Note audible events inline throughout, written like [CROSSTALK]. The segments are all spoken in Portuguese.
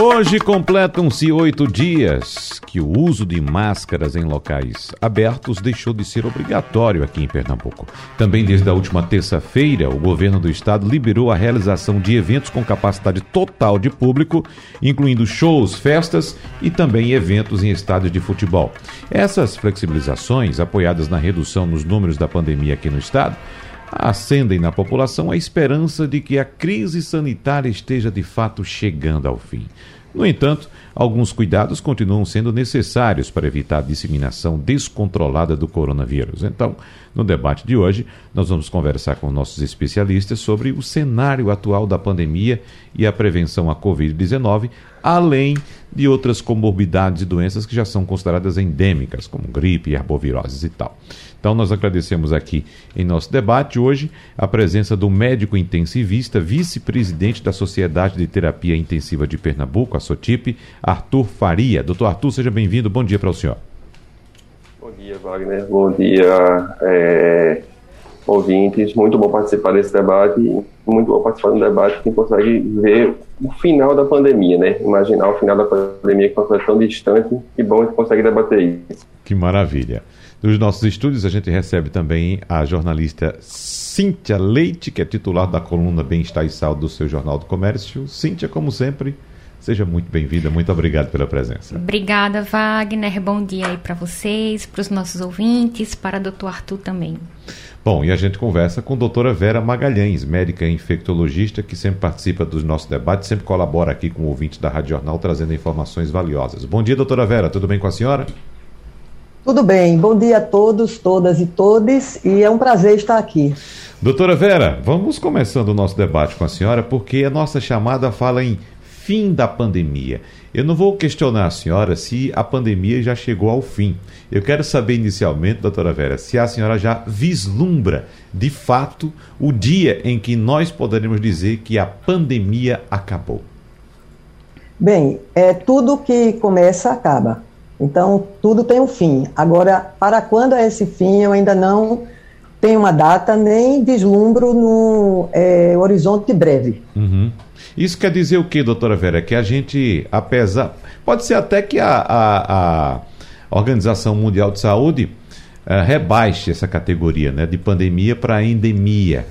Hoje completam-se oito dias que o uso de máscaras em locais abertos deixou de ser obrigatório aqui em Pernambuco. Também desde a última terça-feira, o governo do estado liberou a realização de eventos com capacidade total de público, incluindo shows, festas e também eventos em estádios de futebol. Essas flexibilizações, apoiadas na redução nos números da pandemia aqui no estado, acendem na população a esperança de que a crise sanitária esteja de fato chegando ao fim. No entanto, alguns cuidados continuam sendo necessários para evitar a disseminação descontrolada do coronavírus. Então, no debate de hoje, nós vamos conversar com nossos especialistas sobre o cenário atual da pandemia e a prevenção à Covid-19, além de outras comorbidades e doenças que já são consideradas endêmicas, como gripe, arboviroses e tal. Então, nós agradecemos aqui em nosso debate hoje a presença do médico intensivista, vice-presidente da Sociedade de Terapia Intensiva de Pernambuco, a SOTIP, Arthur Faria. Doutor Arthur, seja bem-vindo. Bom dia para o senhor. Dia, Wagner. Bom dia, é, ouvintes. Muito bom participar desse debate. Muito bom participar do debate quem consegue ver o final da pandemia, né? Imaginar o final da pandemia que é tão distante. Que bom que consegue debater isso. Que maravilha. Dos nossos estúdios, a gente recebe também a jornalista Cíntia Leite, que é titular da coluna Bem-Estar e Saúde do seu Jornal do Comércio. Cíntia, como sempre, seja muito bem-vinda. Muito obrigado pela presença. Obrigada, Wagner. Bom dia aí para vocês, para os nossos ouvintes, para o doutor Arthur também. Bom, e a gente conversa com a doutora Vera Magalhães, médica infectologista, que sempre participa dos nossos debates, sempre colabora aqui com o ouvinte da Rádio Jornal, trazendo informações valiosas. Bom dia, doutora Vera. Tudo bem com a senhora? Tudo bem, bom dia a todos, todas e todes, e é um prazer estar aqui. Doutora Vera, vamos começando o nosso debate com a senhora, porque a nossa chamada fala em fim da pandemia. Eu não vou questionar a senhora se a pandemia já chegou ao fim. Eu quero saber inicialmente, doutora Vera, se a senhora já vislumbra, de fato, o dia em que nós poderemos dizer que a pandemia acabou. Bem, é tudo que começa acaba. Então, tudo tem um fim. Agora, para quando é esse fim, eu ainda não tenho uma data, nem vislumbro no é, horizonte breve. Uhum. Isso quer dizer o que, doutora Vera? Que a gente, apesar. Pode ser até que a, a, a Organização Mundial de Saúde uh, rebaixe essa categoria né, de pandemia para endemia.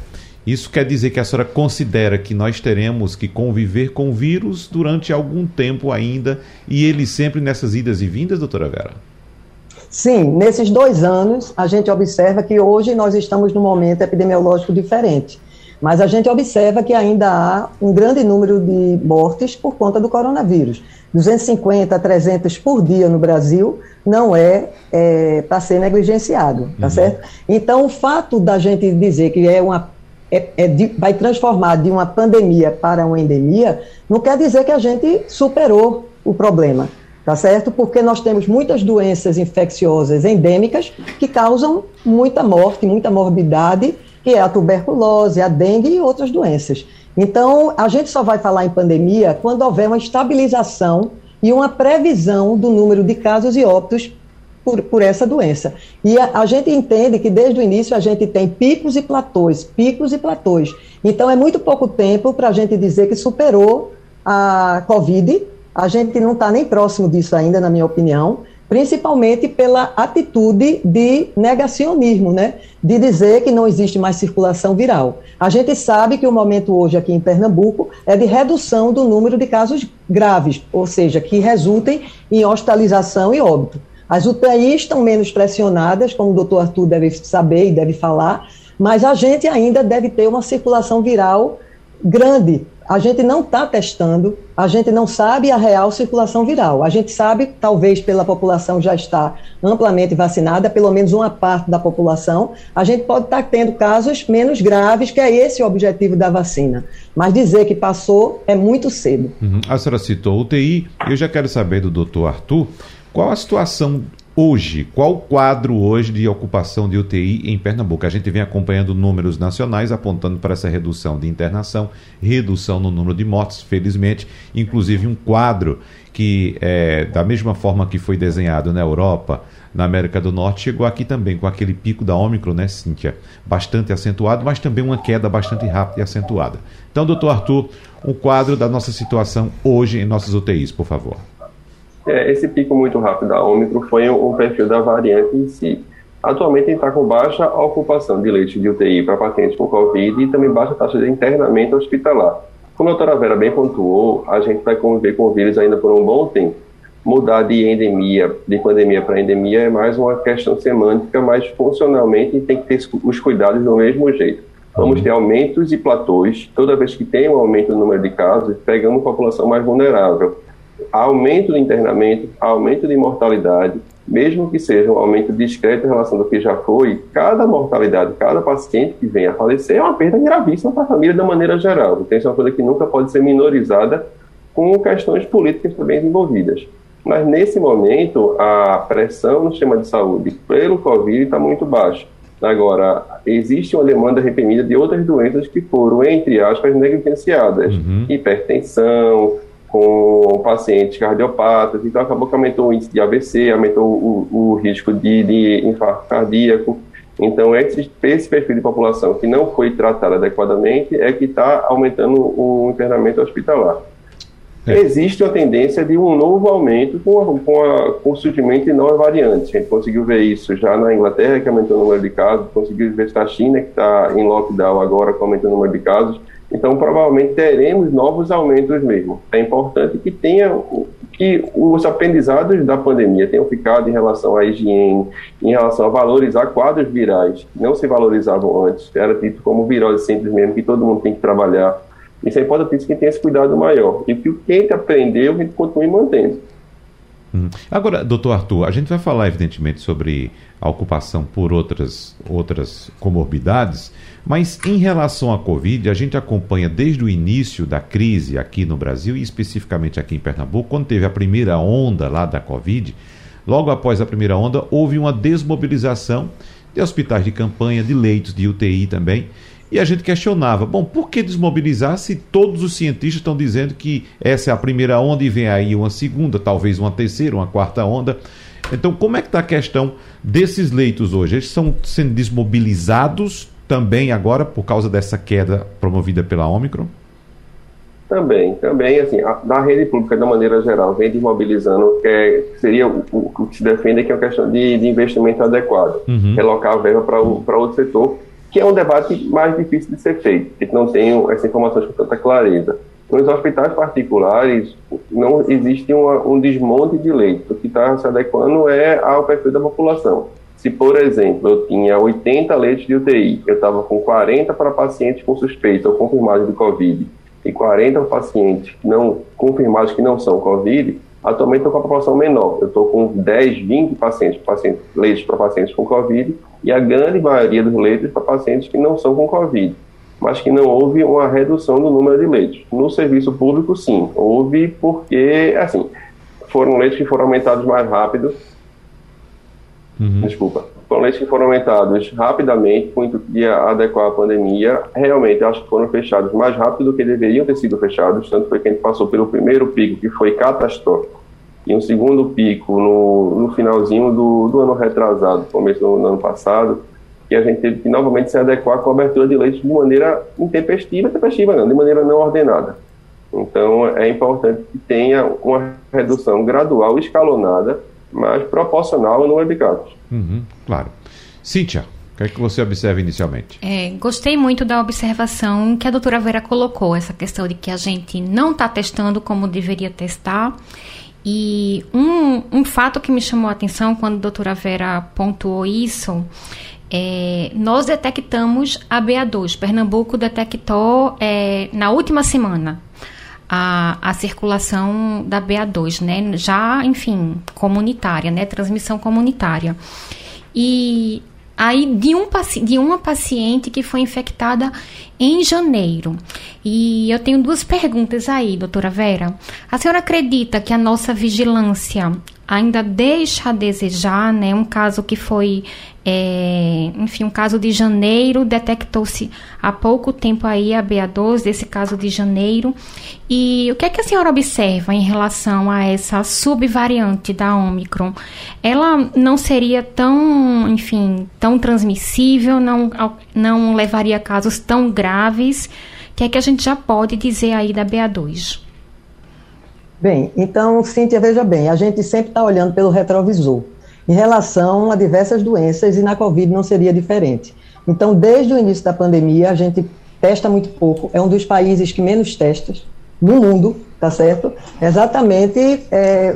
Isso quer dizer que a senhora considera que nós teremos que conviver com o vírus durante algum tempo ainda e ele sempre nessas idas e vindas, doutora Vera? Sim, nesses dois anos a gente observa que hoje nós estamos num momento epidemiológico diferente. Mas a gente observa que ainda há um grande número de mortes por conta do coronavírus. 250 300 por dia no Brasil não é, é para ser negligenciado, tá uhum. certo? Então, o fato da gente dizer que é uma é, é de, vai transformar de uma pandemia para uma endemia, não quer dizer que a gente superou o problema, tá certo? Porque nós temos muitas doenças infecciosas endêmicas que causam muita morte, muita morbidade, que é a tuberculose, a dengue e outras doenças. Então, a gente só vai falar em pandemia quando houver uma estabilização e uma previsão do número de casos e óbitos por, por essa doença. E a, a, gente entende que desde o início a gente tem picos e platôs, picos e platôs. Então é muito pouco tempo para a gente dizer que superou a Covid. A gente não está nem próximo disso ainda, na minha opinião, principalmente pela atitude de negacionismo, né? De dizer que não existe mais circulação viral. A gente sabe que o momento hoje aqui em Pernambuco é de redução do número de casos graves, ou seja, que resultem em hospitalização e óbito. As UTIs estão menos pressionadas, como o doutor Arthur deve saber e deve falar, mas a gente ainda deve ter uma circulação viral grande. A gente não está testando, a gente não sabe a real circulação viral. A gente sabe, talvez pela população já está amplamente vacinada, pelo menos uma parte da população, a gente pode estar tendo casos menos graves, que é esse o objetivo da vacina. Mas dizer que passou é muito cedo. Uhum. A senhora citou UTI, eu já quero saber do doutor Arthur qual a situação hoje, qual o quadro hoje de ocupação de UTI em Pernambuco? A gente vem acompanhando números nacionais apontando para essa redução de internação, redução no número de mortes, felizmente, inclusive um quadro que, é, da mesma forma que foi desenhado na Europa, na América do Norte, chegou aqui também com aquele pico da Ômicron, né, Cíntia? Bastante acentuado, mas também uma queda bastante rápida e acentuada. Então, doutor Arthur, um quadro da nossa situação hoje em nossas UTIs, por favor. É, esse pico muito rápido da Ômicron foi um, perfil da variante em si. Atualmente está com baixa ocupação de leitos de UTI para pacientes com Covid e também baixa taxa de internamento hospitalar. Como a doutora Vera bem pontuou, a gente vai conviver com o vírus ainda por um bom tempo. Mudar de endemia, de pandemia para endemia é mais uma questão semântica, mas funcionalmente tem que ter os cuidados do mesmo jeito. Vamos ter aumentos e platôs. Toda vez que tem um aumento no número de casos, pegamos população mais vulnerável aumento do internamento, aumento de mortalidade, mesmo que seja um aumento discreto em relação ao que já foi, cada mortalidade, cada paciente que venha a falecer é uma perda gravíssima para a família de maneira geral. Então, isso é uma coisa que nunca pode ser minorizada com questões políticas também envolvidas. Mas, nesse momento, a pressão no sistema de saúde pelo Covid está muito baixa. Agora, existe uma demanda reprimida de outras doenças que foram, entre aspas, negligenciadas. Uhum. Hipertensão, com pacientes cardiopatas, então acabou que aumentou o índice de AVC, aumentou o, o risco de, de, infarto cardíaco. Então, esse, esse perfil de população que não foi tratado adequadamente é que está aumentando o internamento hospitalar. É. Existe uma tendência de um novo aumento com, a, com, a, com o surgimento de novas variantes. A gente conseguiu ver isso já na Inglaterra, que aumentou o número de casos, conseguiu ver isso na China, que está em lockdown agora, com aumentando o número de casos. Então, provavelmente teremos novos aumentos mesmo. É importante que tenha que os aprendizados da pandemia tenham ficado em relação à higiene, em relação a valorizar quadros virais, que não se valorizavam antes, era dito como virose simples mesmo, que todo mundo tem que trabalhar. Isso é importante que tenha esse cuidado maior. E que quem aprendeu, a gente continue mantendo. Hum. Agora, doutor Arthur, a gente vai falar, evidentemente, sobre a ocupação por outras, outras comorbidades, mas em relação à Covid, a gente acompanha desde o início da crise aqui no Brasil e especificamente aqui em Pernambuco, quando teve a primeira onda lá da Covid, logo após a primeira onda, houve uma desmobilização de hospitais de campanha, de leitos de UTI também. E a gente questionava, bom, por que desmobilizar se todos os cientistas estão dizendo que essa é a primeira onda e vem aí uma segunda, talvez uma terceira, uma quarta onda? Então, como é que está a questão desses leitos hoje? Eles estão sendo desmobilizados também agora por causa dessa queda promovida pela Omicron? Também, também, assim, a, da rede pública, da maneira geral, vem desmobilizando, que é, seria o, o, que se defende, que é uma questão de, de investimento adequado, uhum. relocar a verba para outro setor, que é um debate mais difícil de ser feito, porque não tem essa informação com tanta clareza. Nos hospitais particulares, não existe uma, um desmonte de leitos. O que está se adequando é ao perfil da população. Se, por exemplo, eu tinha 80 leitos de UTI, eu estava com 40 para pacientes com suspeita ou confirmados de Covid e 40 pacientes não confirmados que não são Covid, atualmente estou com a população menor. Eu estou com 10, 20 pacientes, pacientes leitos para pacientes com Covid e a grande maioria dos leitos para pacientes que não são com Covid, mas que não houve uma redução do número de leitos. No serviço público, sim, houve porque, assim, foram leitos que foram aumentados mais rápido. Uhum. Desculpa. Foram leitos que foram aumentados rapidamente, com o intuito de adequar a pandemia. Realmente, acho que foram fechados mais rápido do que deveriam ter sido fechados. Tanto foi que a gente passou pelo primeiro pico, que foi catastrófico e um segundo pico no, no finalzinho do, do ano retrasado, começo do, ano passado, e a gente teve que novamente se adequar com a abertura de leitos de maneira intempestiva, intempestiva não, de maneira não ordenada. Então é importante que tenha uma redução gradual, escalonada, mas proporcional no número de casos. Uhum, claro. Cíntia, o que é que você observa inicialmente? É, gostei muito da observação que a doutora Vera colocou, essa questão de que a gente não está testando como deveria testar e um, um fato que me chamou a atenção quando a doutora Vera pontuou isso é, nós detectamos a BA2. Pernambuco detectou é, na última semana a, a circulação da BA2, né? Já, enfim, comunitária, né? Transmissão comunitária. E aí de, um, de uma paciente que foi infectada em janeiro. E eu tenho duas perguntas aí, doutora Vera. A senhora acredita que a nossa vigilância ainda deixa a desejar, né? Um caso que foi, é, enfim, um caso de janeiro, detectou-se há pouco tempo aí a BA12, desse caso de janeiro. E o que é que a senhora observa em relação a essa subvariante da Omicron? Ela não seria tão, enfim, tão transmissível, não, não levaria a casos tão graves? O que é que a gente já pode dizer aí da BA2? Bem, então, Cíntia, veja bem, a gente sempre está olhando pelo retrovisor em relação a diversas doenças e na Covid não seria diferente. Então, desde o início da pandemia, a gente testa muito pouco, é um dos países que menos testa no mundo, tá certo? Exatamente, é,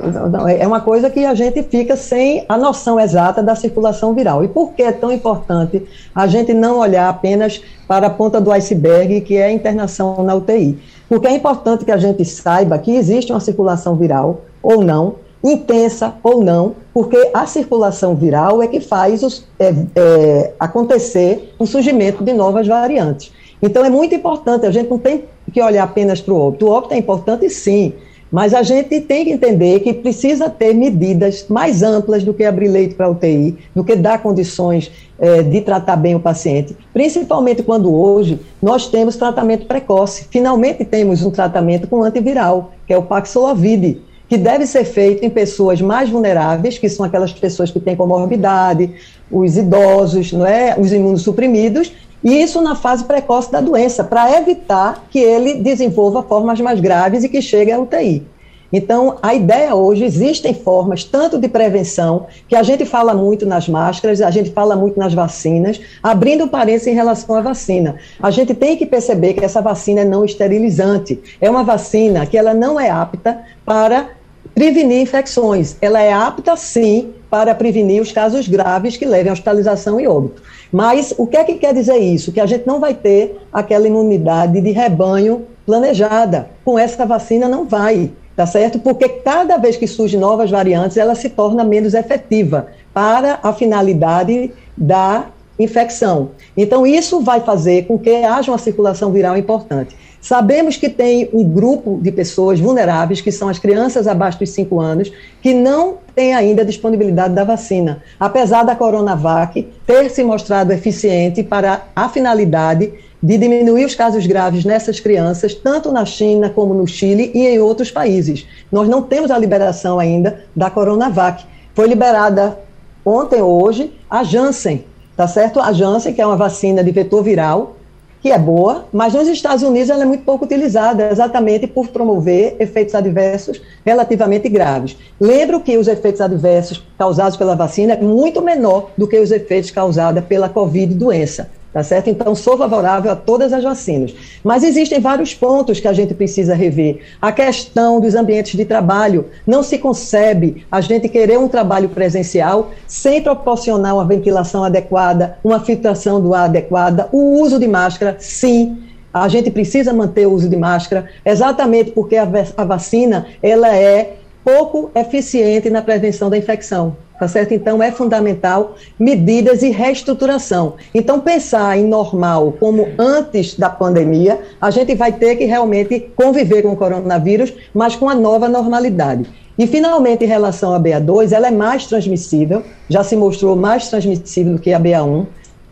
é uma coisa que a gente fica sem a noção exata da circulação viral. E por que é tão importante a gente não olhar apenas para a ponta do iceberg, que é a internação na UTI? Porque é importante que a gente saiba que existe uma circulação viral ou não, intensa ou não, porque a circulação viral é que faz os, é, é, acontecer o surgimento de novas variantes. Então é muito importante, a gente não tem que olhar apenas para o óbito. O óbito é importante sim, mas a gente tem que entender que precisa ter medidas mais amplas do que abrir leito para UTI, do que dar condições é, de tratar bem o paciente, principalmente quando hoje nós temos tratamento precoce. Finalmente temos um tratamento com antiviral, que é o Paxlovid, que deve ser feito em pessoas mais vulneráveis, que são aquelas pessoas que têm comorbidade, os idosos, não é? os imunossuprimidos, e isso na fase precoce da doença, para evitar que ele desenvolva formas mais graves e que chegue à UTI. Então, a ideia hoje, existem formas tanto de prevenção, que a gente fala muito nas máscaras, a gente fala muito nas vacinas, abrindo parênteses em relação à vacina. A gente tem que perceber que essa vacina é não esterilizante. É uma vacina que ela não é apta para prevenir infecções. Ela é apta, sim, para prevenir os casos graves que levem à hospitalização e óbito. Mas o que é que quer dizer isso? Que a gente não vai ter aquela imunidade de rebanho planejada. Com essa vacina não vai, tá certo? Porque cada vez que surgem novas variantes, ela se torna menos efetiva para a finalidade da infecção. Então, isso vai fazer com que haja uma circulação viral importante. Sabemos que tem um grupo de pessoas vulneráveis, que são as crianças abaixo dos 5 anos, que não tem ainda disponibilidade da vacina, apesar da Coronavac ter se mostrado eficiente para a finalidade de diminuir os casos graves nessas crianças, tanto na China como no Chile e em outros países. Nós não temos a liberação ainda da Coronavac. Foi liberada ontem ou hoje a Janssen, tá certo? A Janssen, que é uma vacina de vetor viral, que é boa, mas nos Estados Unidos ela é muito pouco utilizada, exatamente por promover efeitos adversos relativamente graves. Lembro que os efeitos adversos causados pela vacina é muito menor do que os efeitos causados pela Covid doença tá certo? Então, sou favorável a todas as vacinas. Mas existem vários pontos que a gente precisa rever. A questão dos ambientes de trabalho. Não se concebe a gente querer um trabalho presencial sem proporcionar uma ventilação adequada, uma filtração do ar adequada, o uso de máscara, sim. A gente precisa manter o uso de máscara, exatamente porque a, vacina ela é pouco eficiente na prevenção da infecção tá certo? Então é fundamental medidas e reestruturação. Então pensar em normal como antes da pandemia, a gente vai ter que realmente conviver com o coronavírus, mas com a nova normalidade. E finalmente em relação à BA2, ela é mais transmissível, já se mostrou mais transmissível do que a BA1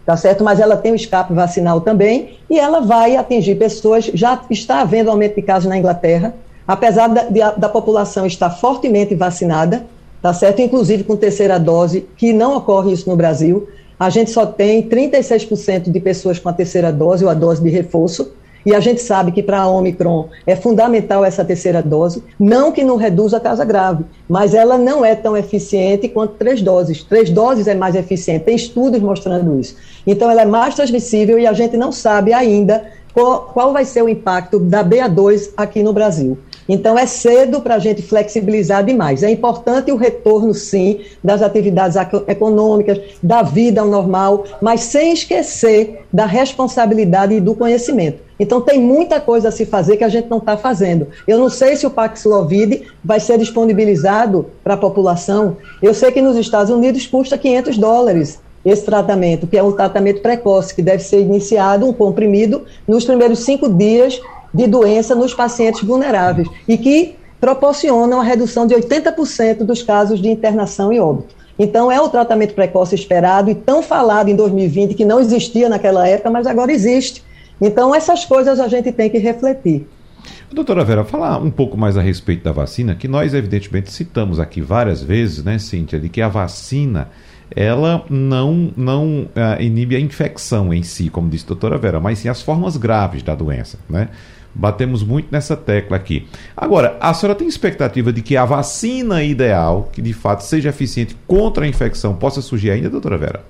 tá certo? Mas ela tem o escape vacinal também e ela vai atingir pessoas. Já está havendo aumento de casos na Inglaterra, apesar da, de, da população estar fortemente vacinada, tá certo? Inclusive com terceira dose, que não ocorre isso no Brasil. A gente só tem 36% de pessoas com a terceira dose ou a dose de reforço. E a gente sabe que para a Omicron é fundamental essa terceira dose, não que não reduza a causa grave, mas ela não é tão eficiente quanto três doses. Três doses é mais eficiente, tem estudos mostrando isso. Então ela é mais transmissível e a gente não sabe ainda qual, qual vai ser o impacto da BA2 aqui no Brasil. Então, é cedo para a gente flexibilizar demais. É importante o retorno, sim, das atividades econômicas, da vida ao normal, mas sem esquecer da responsabilidade e do conhecimento. Então, tem muita coisa a se fazer que a gente não está fazendo. Eu não sei se o Paxlovid vai ser disponibilizado para a população. Eu sei que nos Estados Unidos custa 500 dólares esse tratamento, que é um tratamento precoce, que deve ser iniciado, um comprimido, nos primeiros cinco dias de doença nos pacientes vulneráveis e que proporcionam a redução de 80% dos casos de internação e óbito. Então, é o tratamento precoce esperado e tão falado em 2020, que não existia naquela época, mas agora existe. Então, essas coisas a gente tem que refletir. Doutora Vera, falar um pouco mais a respeito da vacina, que nós evidentemente citamos aqui várias vezes, né, Cíntia, de que a vacina ela não, não uh, inibe a infecção em si, como disse a doutora Vera, mas sim as formas graves da doença, né? Batemos muito nessa tecla aqui. Agora, a senhora tem expectativa de que a vacina ideal, que de fato seja eficiente contra a infecção, possa surgir ainda, doutora Vera?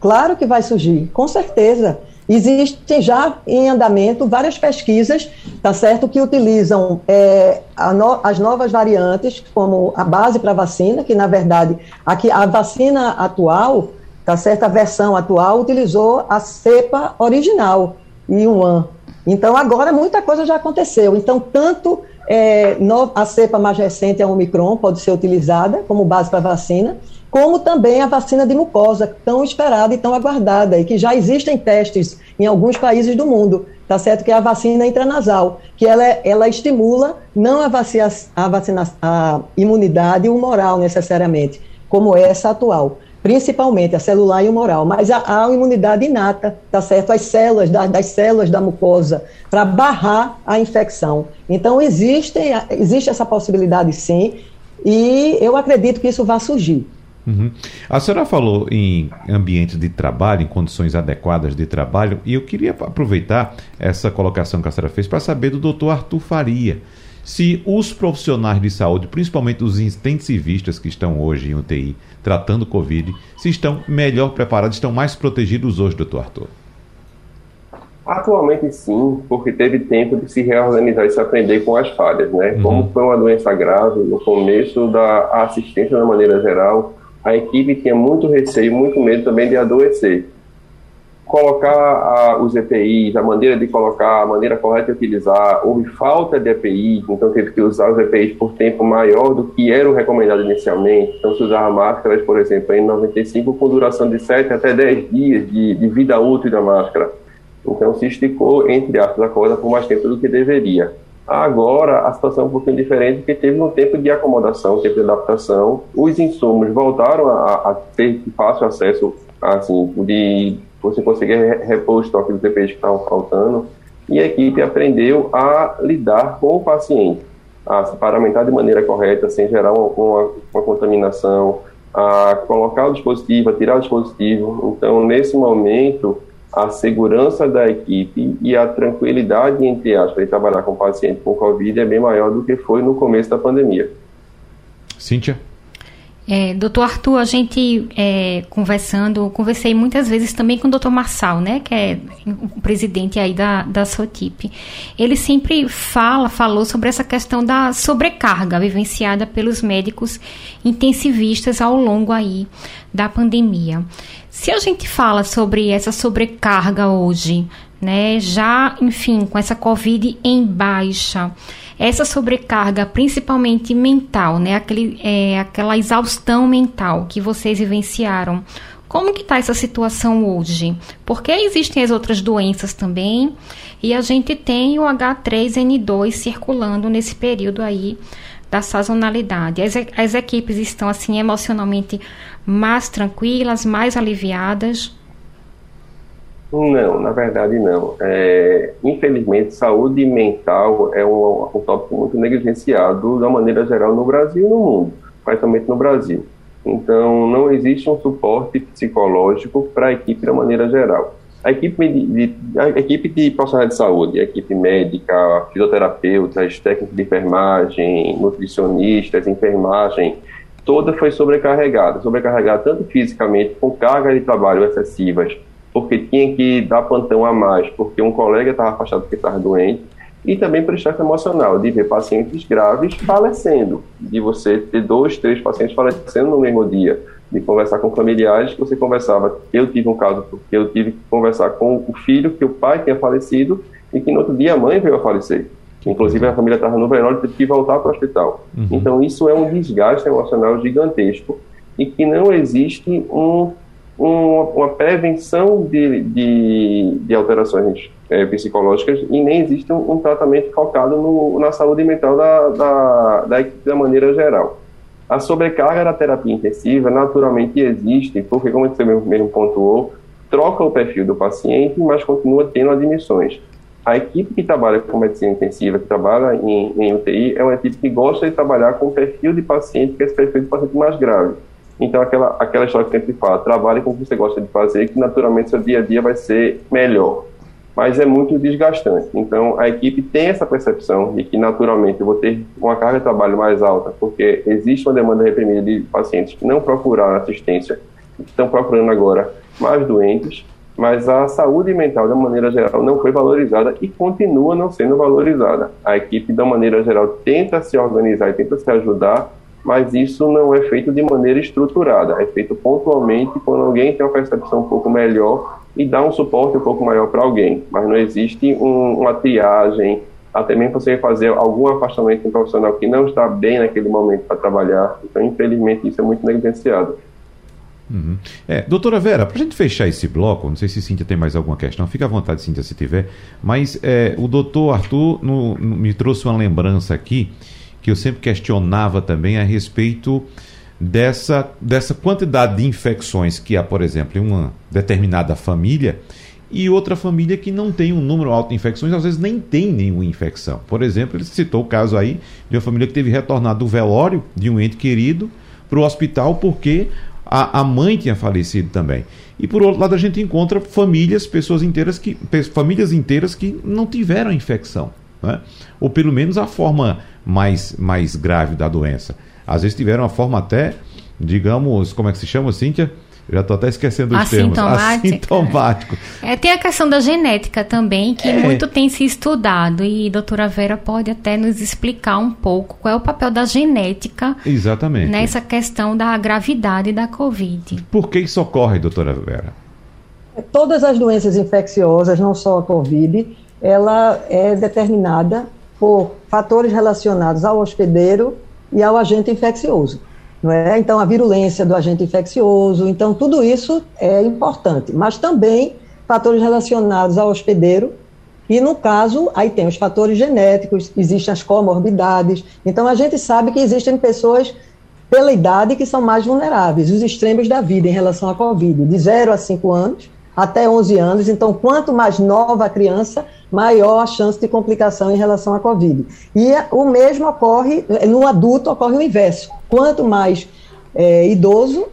Claro que vai surgir, com certeza. Existem já em andamento várias pesquisas, tá certo, que utilizam é, no, as novas variantes como a base para a vacina, que na verdade aqui a vacina atual, tá certo, a versão atual utilizou a cepa original, I1. Então agora muita coisa já aconteceu. Então tanto é, no, a cepa mais recente, a Omicron, pode ser utilizada como base para vacina, como também a vacina de mucosa, tão esperada e tão aguardada, e que já existem testes em alguns países do mundo, tá certo? Que é a vacina intranasal, que ela, ela estimula não a, vacina, a, vacina, a imunidade humoral necessariamente, como essa atual, principalmente a celular e humoral, mas a, a imunidade inata, tá certo? As células, da, das células da mucosa, para barrar a infecção. Então, existe, existe essa possibilidade sim, e eu acredito que isso vai surgir. Uhum. A senhora falou em ambientes de trabalho, em condições adequadas de trabalho, e eu queria aproveitar essa colocação que a senhora fez para saber do doutor Arthur Faria se os profissionais de saúde, principalmente os intensivistas que estão hoje em UTI tratando Covid, se estão melhor preparados, estão mais protegidos hoje, doutor Arthur. Atualmente sim, porque teve tempo de se reorganizar e se aprender com as falhas, né? Uhum. Como foi uma doença grave, no começo da assistência de maneira geral, a equipe tinha muito receio, muito medo também de adoecer. Colocar a, os EPIs, a maneira de colocar, a maneira correta de utilizar, houve falta de EPIs, então teve que usar os EPIs por tempo maior do que era o recomendado inicialmente. Então se usava máscaras, por exemplo, em 95 com duração de 7 até 10 dias de, de vida útil da máscara. Então se esticou, entre aspas, a corda por mais tempo do que deveria. Agora a situação é um pouquinho diferente, porque teve um tempo de acomodação, um tempo de adaptação. Os insumos voltaram a, a ter fácil acesso, assim, de você conseguir repor o estoque dos EPIs que estavam faltando. E a equipe aprendeu a lidar com o paciente, a se paramentar de maneira correta, sem gerar uma, uma, uma contaminação, a colocar o dispositivo, a tirar o dispositivo. Então, nesse momento, a segurança da equipe e a tranquilidade, entre aspas, de trabalhar com paciente com Covid é bem maior do que foi no começo da pandemia. Cíntia? É, doutor Arthur, a gente é, conversando, conversei muitas vezes também com o doutor Marçal, né, que é o presidente aí da, da SOTIP. Ele sempre fala, falou sobre essa questão da sobrecarga vivenciada pelos médicos intensivistas ao longo aí da pandemia. Se a gente fala sobre essa sobrecarga hoje, né, já, enfim, com essa Covid em baixa, essa sobrecarga, principalmente mental, né, aquele, é, aquela exaustão mental que vocês vivenciaram, como que está essa situação hoje? Porque existem as outras doenças também e a gente tem o H3N2 circulando nesse período aí da sazonalidade. As, as equipes estão assim emocionalmente mais tranquilas, mais aliviadas? Não, na verdade não. É, infelizmente, saúde mental é um, um tópico muito negligenciado da maneira geral no Brasil e no mundo, principalmente no Brasil. Então, não existe um suporte psicológico para a equipe da maneira geral. A equipe de, a equipe de profissionais de saúde, a equipe médica, fisioterapeutas, técnicos de enfermagem, nutricionistas, enfermagem, toda foi sobrecarregada, sobrecarregada tanto fisicamente, com cargas de trabalho excessivas, porque tinha que dar plantão a mais, porque um colega estava afastado porque estava doente, e também estresse emocional, de ver pacientes graves falecendo, de você ter dois, três pacientes falecendo no mesmo dia, de conversar com familiares que você conversava. Eu tive um caso porque eu tive que conversar com o filho que o pai tinha falecido e que no outro dia a mãe veio a falecer. Inclusive a família estava no velório e teve que voltar para o hospital. Uhum. Então isso é um desgaste emocional gigantesco e que não existe um uma, uma prevenção de, de, de alterações é, psicológicas e nem existe um, um tratamento focado no, na saúde mental da, da, da da maneira geral. A sobrecarga da terapia intensiva naturalmente existe, porque, como você mesmo pontuou, troca o perfil do paciente, mas continua tendo admissões. A equipe que trabalha com medicina intensiva, que trabalha em, em UTI, é uma equipe que gosta de trabalhar com o perfil de paciente, que é esse perfil de paciente mais grave. Então, aquela, aquela história que sempre fala, trabalhe com o que você gosta de fazer, que naturalmente seu dia a dia vai ser melhor. Mas é muito desgastante. Então, a equipe tem essa percepção de que naturalmente eu vou ter uma carga de trabalho mais alta, porque existe uma demanda reprimida de pacientes que não procuraram assistência, que estão procurando agora mais doentes, mas a saúde mental, de maneira geral, não foi valorizada e continua não sendo valorizada. A equipe, de maneira geral, tenta se organizar e tenta se ajudar, mas isso não é feito de maneira estruturada, é feito pontualmente quando alguém tem uma percepção um pouco melhor e dá um suporte um pouco maior para alguém, mas não existe um, uma triagem, até mesmo você fazer algum afastamento com um profissional que não está bem naquele momento para trabalhar, então infelizmente isso é muito negligenciado. Uhum. É, doutora Vera, para a gente fechar esse bloco, não sei se Cíntia tem mais alguma questão, fica à vontade, Cíntia, se tiver, mas é, o doutor Arthur no, no, me trouxe uma lembrança aqui que eu sempre questionava também a respeito dessa, dessa quantidade de infecções que há, por exemplo, em uma determinada família e outra família que não tem um número alto de infecções, às vezes nem tem nenhuma infecção. Por exemplo, ele citou o caso aí de uma família que teve retornado do velório de um ente querido para o hospital porque a, a mãe tinha falecido também. E por outro lado, a gente encontra famílias, pessoas inteiras que. famílias inteiras que não tiveram infecção né? ou pelo menos a forma mais, mais grave da doença. Às vezes tiveram a forma até, digamos, como é que se chama, Cíntia? Já estou até esquecendo os termos. Assintomático. É, tem a questão da genética também, que é. muito tem se estudado. E a doutora Vera pode até nos explicar um pouco qual é o papel da genética Exatamente. nessa questão da gravidade da Covid. Por que isso ocorre, doutora Vera? Todas as doenças infecciosas, não só a Covid, ela é determinada por fatores relacionados ao hospedeiro e ao agente infeccioso. Não é? Então, a virulência do agente infeccioso, então, tudo isso é importante, mas também fatores relacionados ao hospedeiro, e no caso, aí tem os fatores genéticos, existem as comorbidades, então a gente sabe que existem pessoas pela idade que são mais vulneráveis, os extremos da vida em relação à Covid, de 0 a 5 anos, até 11 anos. Então, quanto mais nova a criança, maior a chance de complicação em relação à Covid. E o mesmo ocorre, no adulto ocorre o inverso. Quanto mais é, idoso,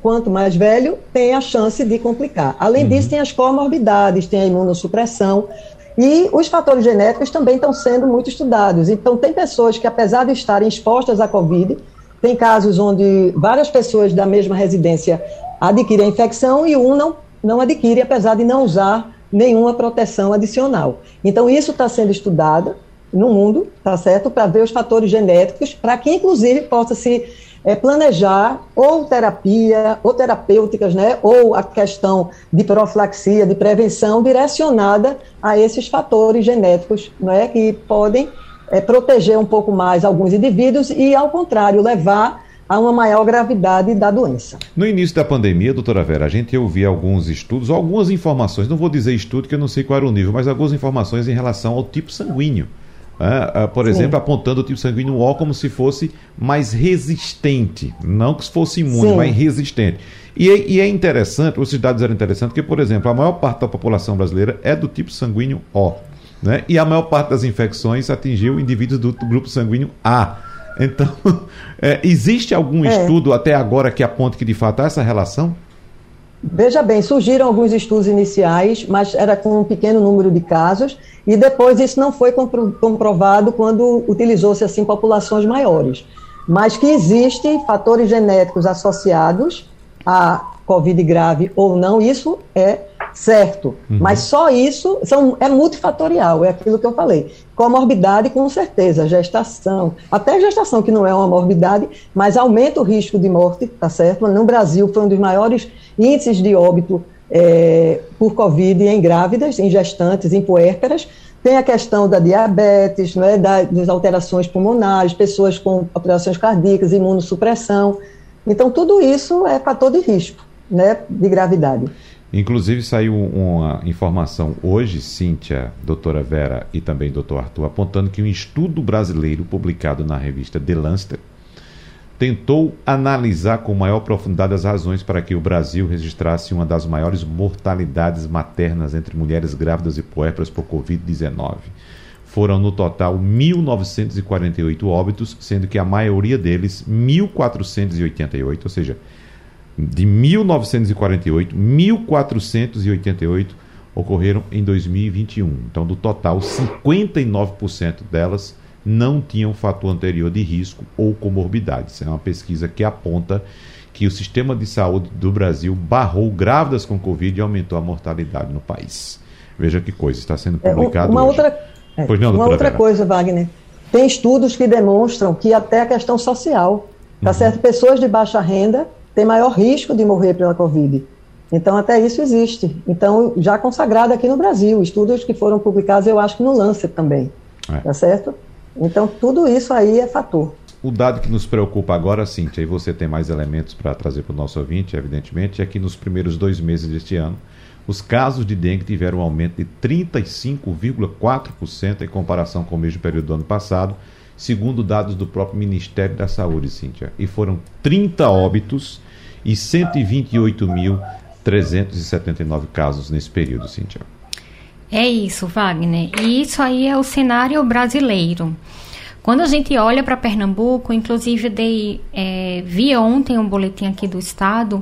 quanto mais velho, tem a chance de complicar. Além uhum. disso, tem as comorbidades, tem a imunossupressão. E os fatores genéticos também estão sendo muito estudados. Então, tem pessoas que, apesar de estarem expostas à Covid, tem casos onde várias pessoas da mesma residência adquirem a infecção e um não não adquire, apesar de não usar nenhuma proteção adicional. Então, isso está sendo estudado no mundo, tá certo? Para ver os fatores genéticos, para que, inclusive, possa se é, planejar ou terapia, ou terapêuticas, né? Ou a questão de profilaxia, de prevenção, direcionada a esses fatores genéticos, né? Que podem é, proteger um pouco mais alguns indivíduos e, ao contrário, levar a uma maior gravidade da doença. No início da pandemia, doutora Vera, a gente ouvia alguns estudos, algumas informações, não vou dizer estudo que eu não sei qual era o nível, mas algumas informações em relação ao tipo sanguíneo. É, é, por exemplo, Sim. apontando o tipo sanguíneo O como se fosse mais resistente, não que fosse imune, Sim. mas resistente. E, é, e, é interessante, esses dados eram interessantes, porque, por exemplo, a maior parte da população brasileira é do tipo sanguíneo O, né? e a maior parte das infecções atingiu indivíduos do grupo sanguíneo A. Então, [LAUGHS] é, existe algum é. estudo até agora que aponte que de fato há essa relação? Veja bem, surgiram alguns estudos iniciais, mas era com um pequeno número de casos, e depois isso não foi comprovado quando utilizou-se assim populações maiores. Mas que existem fatores genéticos associados a Covid grave ou não, isso é certo. Uhum. Mas só isso são, é multifatorial, é aquilo que eu falei. Comorbidade, com certeza, gestação, até gestação, que não é uma morbidade, mas aumenta o risco de morte, tá certo? No Brasil foi um dos maiores índices de óbito é, por Covid em grávidas, em gestantes, em puérperas. Tem a questão da diabetes, é? Da, das alterações pulmonares, pessoas com alterações cardíacas, imunossupressão. Então, tudo isso é fator de risco. né, de gravidade. Inclusive saiu uma informação hoje, Cíntia, doutora Vera e também doutor Arthur, apontando que um estudo brasileiro publicado na revista The Lancet tentou analisar com maior profundidade as razões para que o Brasil registrasse uma das maiores mortalidades maternas entre mulheres grávidas e puérperas por Covid-19. Foram no total 1.948 óbitos, sendo que a maioria deles, 1.488, ou seja, de 1948, 1488 ocorreram em 2021. Então, do total, 59% delas não tinham fator anterior de risco ou comorbidades. É uma pesquisa que aponta que o sistema de saúde do Brasil barrou grávidas com Covid e aumentou a mortalidade no país. Veja que coisa, está sendo é, publicado. É, uma hoje. outra, é, não, uma outra coisa, Wagner. Tem estudos que demonstram que até a questão social, tá uhum. certo? Pessoas de baixa renda tem maior risco de morrer pela Covid. Então, até isso existe. Então, já consagrado aqui no Brasil, estudos que foram publicados, eu acho que no Lancet também. É. Tá certo? Então, tudo isso aí é fator. O dado que nos preocupa agora, Cintia, e você tem mais elementos para trazer para o nosso ouvinte, evidentemente, é que nos primeiros dois meses deste ano, os casos de dengue tiveram um aumento de 35,4% em comparação com o mesmo período do ano passado, segundo dados do próprio Ministério da Saúde, Cíntia. E foram 30 óbitos e 128.379 casos nesse período, Cíntia. É isso, Wagner. E isso aí é o cenário brasileiro. Quando a gente olha para Pernambuco, inclusive dei, é, vi ontem um boletim aqui do estado,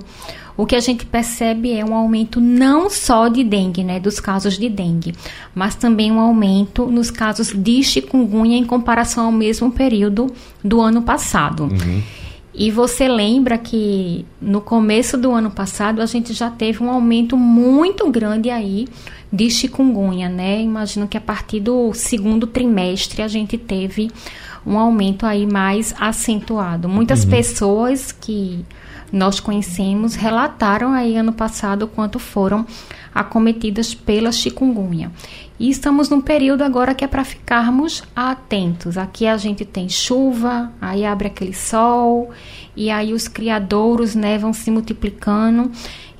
o que a gente percebe é um aumento não só de dengue, né, dos casos de dengue, mas também um aumento nos casos de chikungunya em comparação ao mesmo período do ano passado. Uhum. E você lembra que no começo do ano passado a gente já teve um aumento muito grande aí de chikungunya, né? Imagino que a partir do segundo trimestre a gente teve um aumento aí mais acentuado. Muitas uhum. pessoas que nós conhecemos relataram aí ano passado quanto foram acometidas pela chikungunya. E estamos num período agora que é para ficarmos atentos. Aqui a gente tem chuva, aí abre aquele sol, e aí os criadouros né, vão se multiplicando.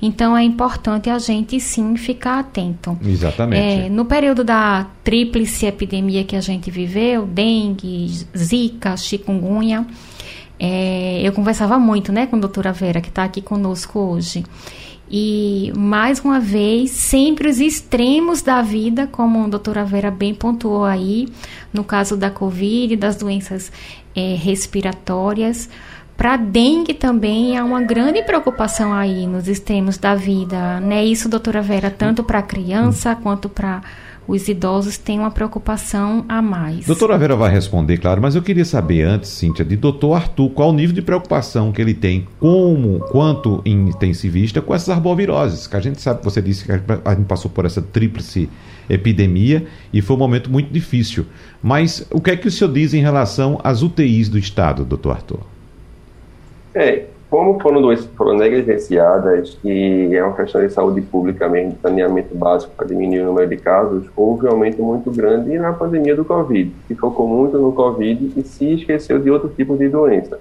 Então é importante a gente sim ficar atento. Exatamente. É, no período da tríplice epidemia que a gente viveu, dengue, zika, chikungunya, é, eu conversava muito né, com a doutora Vera, que está aqui conosco hoje. E, mais uma vez, sempre os extremos da vida, como a doutora Vera bem pontuou aí, no caso da Covid, das doenças é, respiratórias. Para dengue também há uma grande preocupação aí nos extremos da vida, né? Isso, doutora Vera, tanto para criança quanto para os idosos têm uma preocupação a mais. Doutora Vera vai responder, claro, mas eu queria saber antes, Cíntia, de doutor Arthur, qual o nível de preocupação que ele tem, como, quanto intensivista, com essas arboviroses, que a gente sabe, você disse que a gente passou por essa tríplice epidemia e foi um momento muito difícil. Mas o que é que o senhor diz em relação às UTIs do Estado, doutor Arthur? É, como foram doenças que foram negligenciadas e é uma questão de saúde pública mesmo, de saneamento básico para diminuir o número de casos, houve um aumento muito grande na pandemia do Covid, que focou muito no Covid e se esqueceu de outros tipos de doença.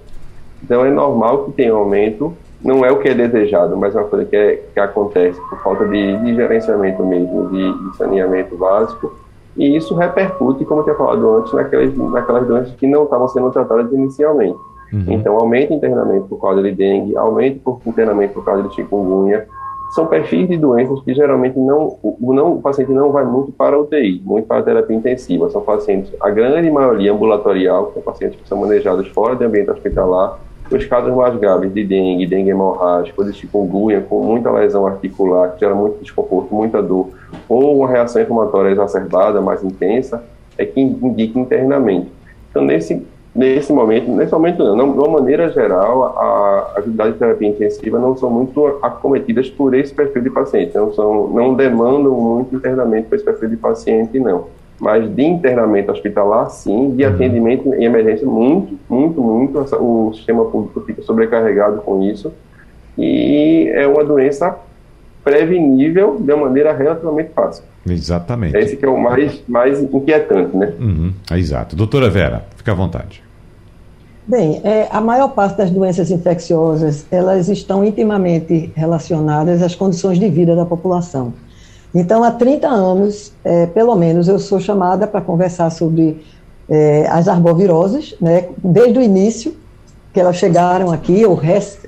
Então é normal que tenha um aumento, não é o que é desejado, mas é uma coisa que, é, que acontece por falta de, de gerenciamento mesmo, de, de, saneamento básico, e isso repercute, como eu tinha falado antes, naquelas, naquelas doenças que não estavam sendo tratadas inicialmente. Uhum. Então, aumenta internamento por causa de dengue, aumenta por internamento por causa de chikungunya. São perfis de doenças que geralmente não o, não, o paciente não vai muito para a UTI, muito para a terapia intensiva. São pacientes, a grande maioria ambulatorial, são pacientes que são manejados fora do ambiente hospitalar. Os casos mais graves de dengue, dengue hemorrágico, de chikungunya, com muita lesão articular, que gera muito desconforto, muita dor, ou uma reação inflamatória exacerbada, mais intensa, é que indica internamento. Então, nesse nesse momento, nesse momento não, de uma maneira geral, a atividade de terapia intensiva não são muito acometidas por esse perfil de paciente, não são, não demandam muito internamento para esse perfil de paciente, não. Mas de internamento hospitalar, sim, de uhum. atendimento em emergência, muito, muito, muito, o sistema público fica sobrecarregado com isso, e é uma doença prevenível de uma maneira relativamente fácil. Exatamente. Esse que é o mais, mais inquietante, né? Uhum, exato. Doutora Vera, fica à vontade. Bem, é, a maior parte das doenças infecciosas, elas estão intimamente relacionadas às condições de vida da população. Então, há 30 anos, é, pelo menos, eu sou chamada para conversar sobre é, as arboviroses, né, desde o início, que elas chegaram aqui, ou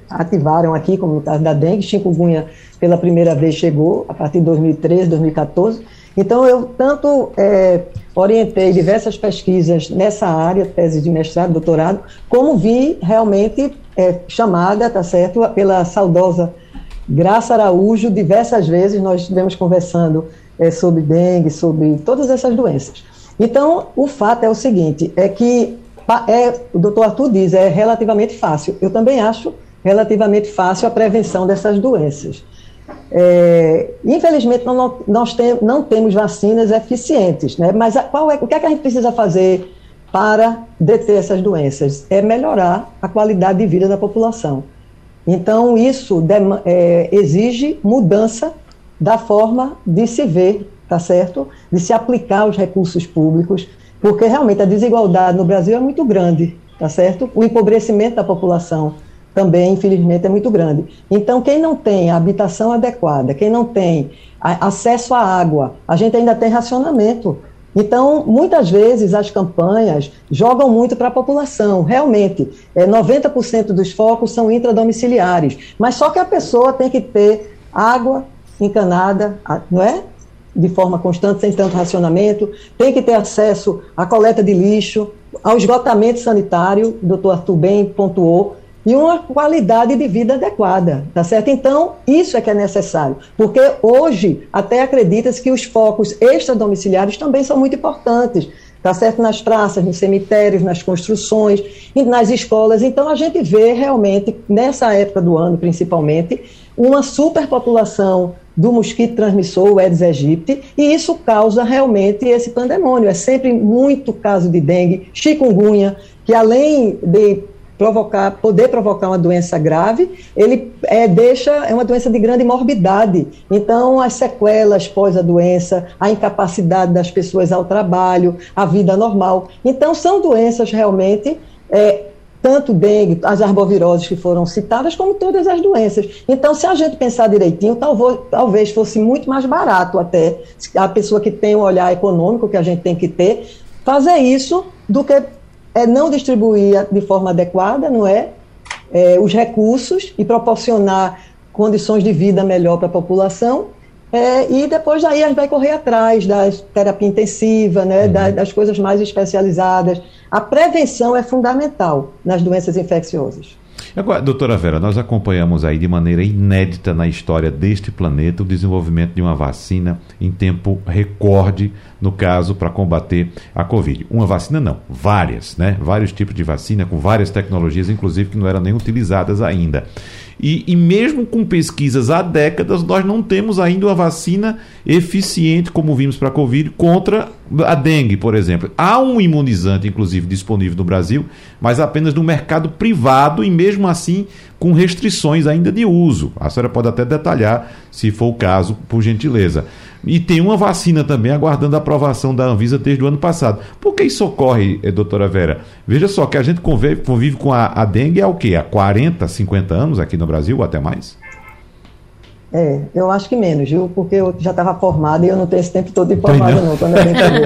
ativaram aqui, como no caso da dengue, chikungunya pela primeira vez chegou, a partir de 2013, 2014. Então, eu tanto é, orientei diversas pesquisas nessa área, tese de mestrado, doutorado, como vi realmente é, chamada, tá certo, pela saudosa Graça Araújo, diversas vezes nós estivemos conversando é, sobre dengue, sobre todas essas doenças. Então, o fato é o seguinte, é que é, o doutor Arthur diz, é relativamente fácil. Eu também acho relativamente fácil a prevenção dessas doenças. É, infelizmente, não, nós tem, não temos vacinas eficientes, né? mas a, qual é, o que, é que a gente precisa fazer para deter essas doenças? É melhorar a qualidade de vida da população. Então, isso é, exige mudança da forma de se ver, tá certo? De se aplicar os recursos públicos, porque realmente a desigualdade no Brasil é muito grande, tá certo? O empobrecimento da população também, infelizmente, é muito grande. Então, quem não tem habitação adequada, quem não tem acesso à água, a gente ainda tem racionamento. Então, muitas vezes as campanhas jogam muito para a população. Realmente, é, 90% dos focos são intradomiciliares. Mas só que a pessoa tem que ter água encanada, não é? De forma constante, sem tanto racionamento, tem que ter acesso à coleta de lixo, ao esgotamento sanitário, o doutor Arthur bem pontuou, e uma qualidade de vida adequada, tá certo? Então, isso é que é necessário, porque hoje até acredita-se que os focos extradomiciliares também são muito importantes, tá certo? Nas praças, nos cemitérios, nas construções, nas escolas. Então, a gente vê realmente, nessa época do ano principalmente, uma superpopulação do mosquito transmissor, o Aedes aegypti, e isso causa realmente esse pandemônio. É sempre muito caso de dengue, chikungunya, que além de provocar, poder provocar uma doença grave, ele é, deixa, é uma doença de grande morbidade. Então, as sequelas pós a doença, a incapacidade das pessoas ao trabalho, a vida normal. Então, são doenças realmente. É, tanto dengue, as arboviroses que foram citadas, como todas as doenças. Então, se a gente pensar direitinho, talvez, talvez fosse muito mais barato até a pessoa que tem um olhar econômico que a gente tem que ter, fazer isso do que é não distribuir de forma adequada, não é? é os recursos e proporcionar condições de vida melhor para a população. É, e depois daí a gente vai correr atrás da terapia intensiva, né, uhum. das, das coisas mais especializadas. A prevenção é fundamental nas doenças infecciosas. Agora, doutora Vera, nós acompanhamos aí de maneira inédita na história deste planeta o desenvolvimento de uma vacina em tempo recorde, no caso, para combater a Covid. Uma vacina não, várias, né? Vários tipos de vacina com várias tecnologias, inclusive que não eram nem utilizadas ainda. E, e, mesmo com pesquisas há décadas, nós não temos ainda uma vacina eficiente, como vimos para a Covid, contra a dengue, por exemplo. Há um imunizante, inclusive, disponível no Brasil, mas apenas no mercado privado e mesmo assim com restrições ainda de uso. A senhora pode até detalhar, se for o caso, por gentileza. E tem uma vacina também aguardando a aprovação da Anvisa desde o ano passado. Por que isso ocorre, eh, doutora Vera? Veja só que a gente convive, convive com a, a dengue há o quê? Há 40, 50 anos aqui no Brasil, ou até mais? É, eu acho que menos, viu? Porque eu já estava formada e eu não tenho esse tempo todo informada, não, quando é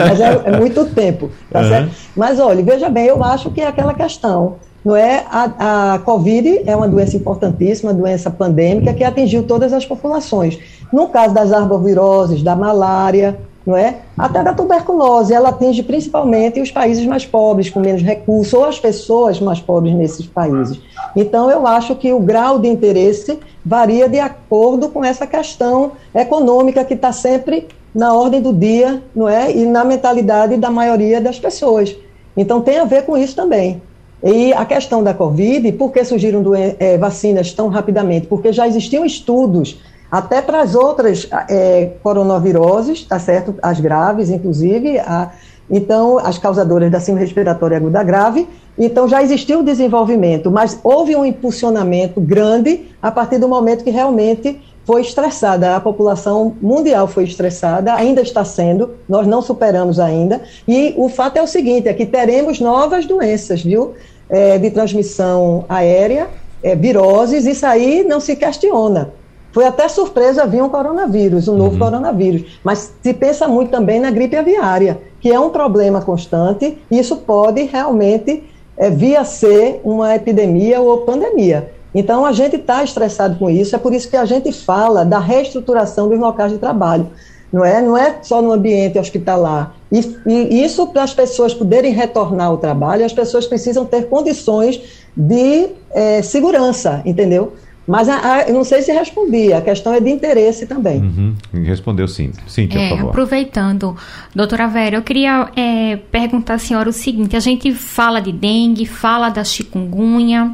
Mas é, é, muito [LAUGHS] tempo, tá uhum. certo? Mas olha, veja bem, eu acho que é aquela questão não é? A, a Covid é uma doença importantíssima, doença pandêmica que atingiu todas as populações. No caso das arboviroses, da malária, não é? Até da tuberculose, ela atinge principalmente os países mais pobres, com menos recursos, ou as pessoas mais pobres nesses países. Então, eu acho que o grau de interesse varia de acordo com essa questão econômica que está sempre na ordem do dia, não é? E na mentalidade da maioria das pessoas. Então, tem a ver com isso também. E a questão da Covid, por que surgiram é, vacinas tão rapidamente? Porque já existiam estudos até para as outras é, coronaviroses, tá certo? As graves, inclusive, a, então, as causadoras da síndrome respiratória aguda grave. Então, já existiu o desenvolvimento, mas houve um impulsionamento grande a partir do momento que realmente foi estressada, a população mundial foi estressada, ainda está sendo, nós não superamos ainda, e o fato é o seguinte, é que teremos novas doenças, viu, é, de transmissão aérea, é, viroses, isso aí não se questiona. Foi até surpresa vir um coronavírus, um novo uhum. coronavírus, mas se pensa muito também na gripe aviária, que é um problema constante, e isso pode realmente é, vir a ser uma epidemia ou pandemia. Então, a gente está estressado com isso, é por isso que a gente fala da reestruturação dos locais de trabalho. Não é, não é só no ambiente hospitalar. E, e isso, para as pessoas poderem retornar ao trabalho, as pessoas precisam ter condições de é, segurança, entendeu? Mas a, a, eu não sei se respondi, a questão é de interesse também. Uhum, respondeu sim. Sim, é, por favor. Aproveitando, doutora Vera, eu queria é, perguntar à senhora o seguinte: a gente fala de dengue, fala da chikungunya,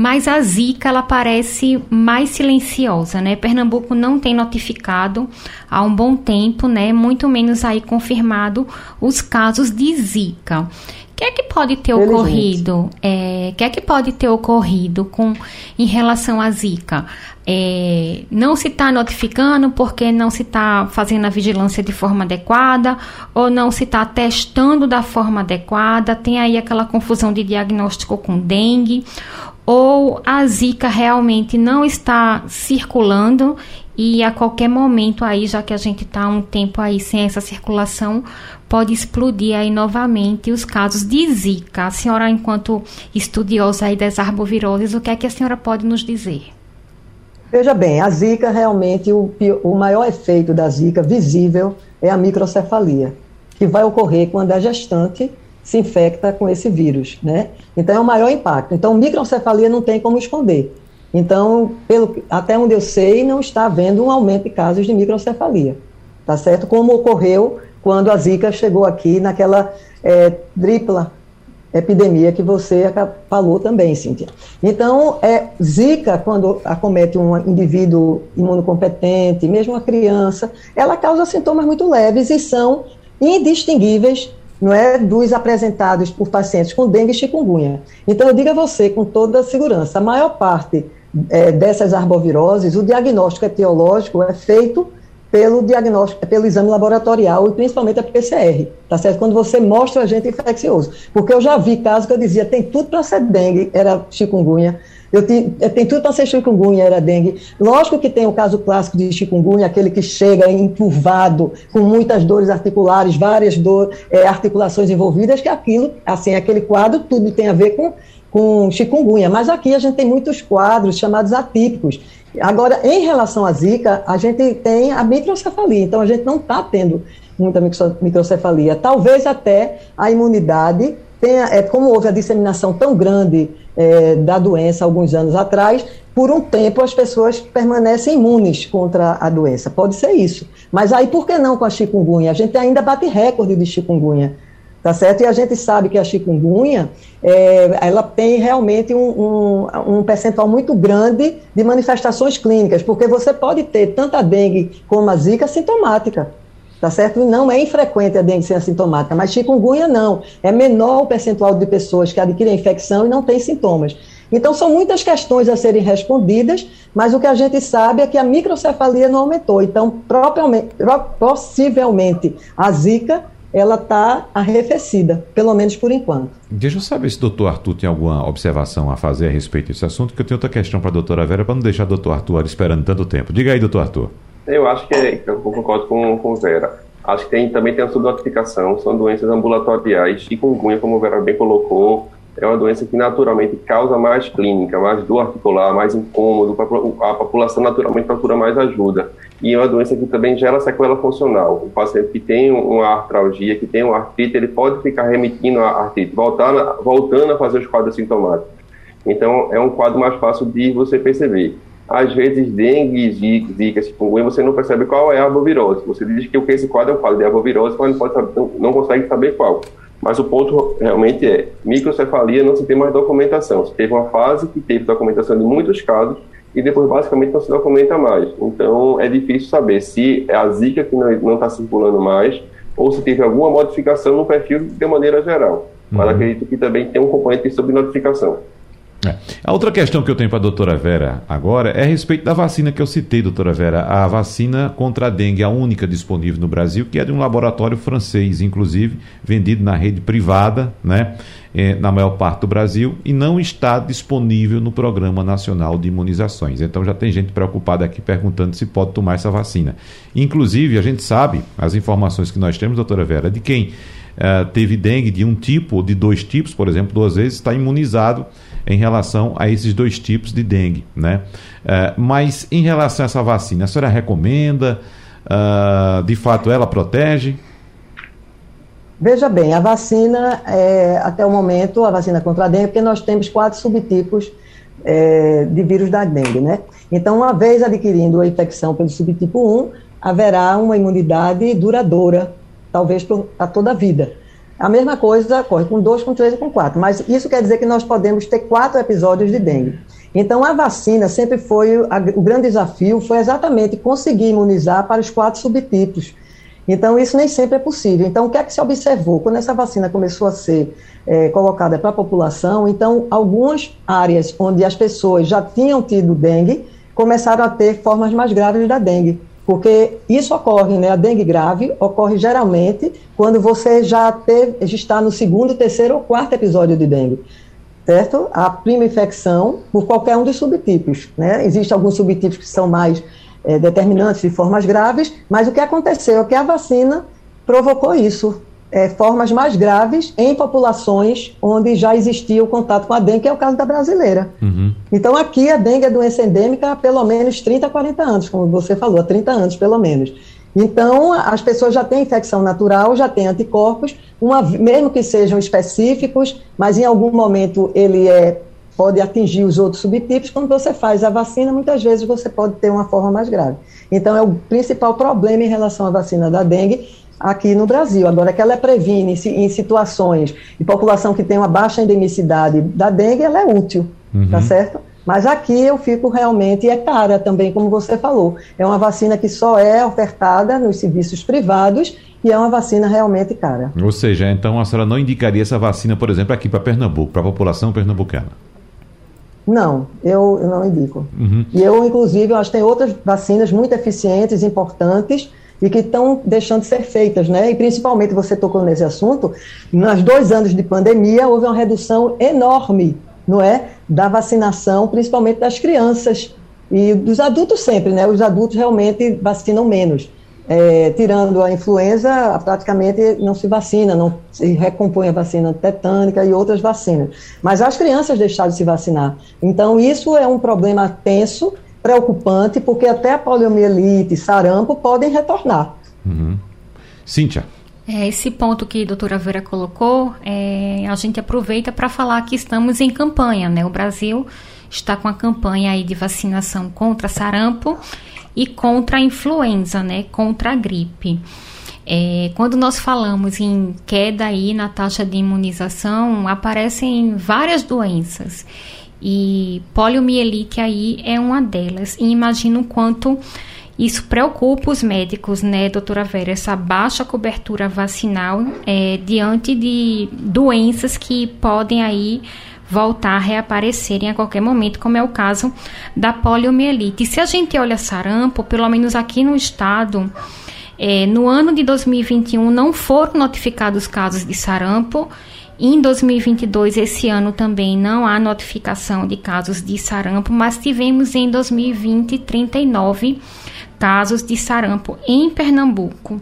mas a Zika ela parece mais silenciosa, né? Pernambuco não tem notificado há um bom tempo, né? Muito menos aí confirmado os casos de Zika. O que é que pode ter ocorrido? É, que é que pode ter ocorrido com em relação à Zika? É, não se está notificando porque não se está fazendo a vigilância de forma adequada ou não se está testando da forma adequada, tem aí aquela confusão de diagnóstico com dengue ou a zika realmente não está circulando e a qualquer momento aí, já que a gente está um tempo aí sem essa circulação, pode explodir aí novamente os casos de zika. A senhora, enquanto estudiosa aí das arboviroses, o que é que a senhora pode nos dizer? Veja bem, a zika realmente, o, o maior efeito da zika visível é a microcefalia, que vai ocorrer quando a gestante se infecta com esse vírus, né? Então é o maior impacto. Então microcefalia não tem como esconder. Então, pelo, até onde eu sei, não está havendo um aumento de casos de microcefalia, tá certo? Como ocorreu quando a Zika chegou aqui naquela é, tripla epidemia que você falou também, Cíntia. Então, é, Zika, quando acomete um indivíduo imunocompetente, mesmo uma criança, ela causa sintomas muito leves e são indistinguíveis não é dos apresentados por pacientes com dengue e chikungunya. Então, eu digo a você com toda a segurança, a maior parte é, dessas arboviroses, o diagnóstico etiológico é feito pelo diagnóstico, pelo exame laboratorial e principalmente a PCR, tá certo? Quando você mostra o agente infeccioso. Porque eu já vi casos que eu dizia, tem tudo para ser dengue, era chikungunya, eu tenho, eu tenho tudo para ser chikungunya, era dengue. Lógico que tem o caso clássico de chikungunya, aquele que chega encurvado, com muitas dores articulares, várias dor, é, articulações envolvidas, que aquilo, assim, aquele quadro, tudo tem a ver com, com chikungunya. Mas aqui a gente tem muitos quadros chamados atípicos. Agora, em relação à zika, a gente tem a microcefalia, então a gente não está tendo muita microcefalia. Talvez até a imunidade tenha, é, como houve a disseminação tão grande é, da doença alguns anos atrás, por um tempo as pessoas permanecem imunes contra a doença. Pode ser isso. Mas aí por que não com a chikungunya? A gente ainda bate recorde de chikungunya. Tá certo? E a gente sabe que a chikungunya, é, ela tem realmente um, um, um, percentual muito grande de manifestações clínicas, porque você pode ter tanto a dengue como a zika sintomática tá certo? Não é infrequente a dengue ser assintomática, mas chikungunya não. É menor o percentual de pessoas que adquirem infecção e não têm sintomas. Então, são muitas questões a serem respondidas, mas o que a gente sabe é que a microcefalia não aumentou. Então, possivelmente, a zika ela está arrefecida, pelo menos por enquanto. Deixa eu saber se o doutor Arthur tem alguma observação a fazer a respeito desse assunto, que eu tenho outra questão para a doutora Vera, para não deixar o doutor Arthur esperando tanto tempo. Diga aí, doutor Arthur. Eu acho que é, eu concordo com, com Vera. Acho que tem, também tem a subnotificação, são doenças ambulatoriais. Chikungunya, como Vera bem colocou, é uma doença que naturalmente causa mais clínica, mais dor articular, mais incômodo, a população naturalmente procura mais ajuda. E é uma doença que também gera sequela funcional. O paciente que tem uma artralgia, que tem uma artrite, ele pode ficar remitindo a artrite, voltando, voltando a fazer os quadros sintomáticos. Então, é um quadro mais fácil de você perceber. Às vezes, dengue, zika, chikungunya, você não percebe qual é a arbovirose. Você diz que esse quadro é um quadro de arbovirose, mas não, pode saber, não consegue saber qual. Mas o ponto realmente é, microcefalia não se tem mais documentação. Se teve uma fase que teve documentação de muitos casos e depois basicamente não se documenta mais. Então é difícil saber se é a zika que não está circulando mais ou se teve alguma modificação no perfil de maneira geral. Mas uhum. acredito que também tem um componente de subnotificação. É. A outra questão que eu tenho para a doutora Vera agora é a respeito da vacina que eu citei, doutora Vera. A vacina contra a dengue, a única disponível no Brasil, que é de um laboratório francês, inclusive, vendido na rede privada, né? É, na maior parte do Brasil, e não está disponível no Programa Nacional de Imunizações. Então já tem gente preocupada aqui perguntando se pode tomar essa vacina. Inclusive, a gente sabe, as informações que nós temos, doutora Vera, de quem uh, teve dengue de um tipo ou de dois tipos, por exemplo, duas vezes, está imunizado em relação a esses dois tipos de dengue, né? Uh, mas em relação a essa vacina, a senhora recomenda? Uh, de fato, ela protege? Veja bem, a vacina, é, até o momento, a vacina contra a dengue, porque nós temos quatro subtipos é, de vírus da dengue, né? Então, uma vez adquirindo a infecção pelo subtipo 1, haverá uma imunidade duradoura, talvez para toda a vida. A mesma coisa ocorre com 2, com 3 e com 4, mas isso quer dizer que nós podemos ter quatro episódios de dengue. Então, a vacina sempre foi, a, o grande desafio foi exatamente conseguir imunizar para os quatro subtipos. Então, isso nem sempre é possível. Então, o que é que se observou? Quando essa vacina começou a ser é, colocada para a população, então, algumas áreas onde as pessoas já tinham tido dengue começaram a ter formas mais graves da dengue porque isso ocorre, né? A dengue grave ocorre geralmente quando você já, teve, já está no segundo, terceiro ou quarto episódio de dengue, certo? A prima infecção por qualquer um dos subtipos, né? Existem alguns subtipos que são mais é, determinantes de formas graves, mas o que aconteceu é que a vacina provocou isso, é, formas mais graves em populações onde já existia o contato com a dengue, que é o caso da brasileira. Uhum. Então, aqui a dengue é doença endêmica há pelo menos 30, 40 anos, como você falou, há 30 anos pelo menos. Então, as pessoas já têm infecção natural, já têm anticorpos, uma, mesmo que sejam específicos, mas em algum momento ele é, pode atingir os outros subtipos. Quando você faz a vacina, muitas vezes você pode ter uma forma mais grave. Então, é o principal problema em relação à vacina da dengue aqui no Brasil. Agora, que ela previne em situações de população que tem uma baixa endemicidade da dengue, ela é útil, tá uhum. tá certo? Mas aqui eu fico realmente, e é cara também, como você falou. É uma vacina que só é ofertada nos serviços privados e é uma vacina realmente cara. Ou seja, então a senhora não indicaria essa vacina, por exemplo, aqui para Pernambuco, para a população pernambucana? Não, eu, eu não indico. Uhum. E eu, inclusive, eu acho que tem outras vacinas muito eficientes, importantes, e que estão deixando de ser feitas, né? E principalmente você tocou nesse assunto, nos dois anos de pandemia houve uma redução enorme, não é, da vacinação, principalmente das crianças e dos adultos sempre, né? Os adultos realmente vacinam menos. É, tirando a influenza, praticamente não se vacina, não se recompõe a vacina tetânica e outras vacinas. Mas as crianças deixaram de se vacinar. Então, isso é um problema tenso preocupante, porque até a poliomielite, sarampo podem retornar. Uhum. Cíntia. É, esse ponto que a doutora Vera colocou, é, a gente aproveita para falar que estamos em campanha, né? O Brasil está com a campanha aí de vacinação contra sarampo e contra a influenza, né? Contra a gripe. É, quando nós falamos em queda aí na taxa de imunização, aparecem várias doenças. E poliomielite aí é uma delas. E imagino o quanto isso preocupa os médicos, né, doutora Vera, essa baixa cobertura vacinal é, diante de doenças que podem aí voltar a reaparecerem a qualquer momento, como é o caso da poliomielite. Se a gente olha sarampo, pelo menos aqui no estado, é, no ano de 2021 não foram notificados casos de sarampo em 2022, esse ano também não há notificação de casos de sarampo, mas tivemos em 2020 39 casos de sarampo em Pernambuco.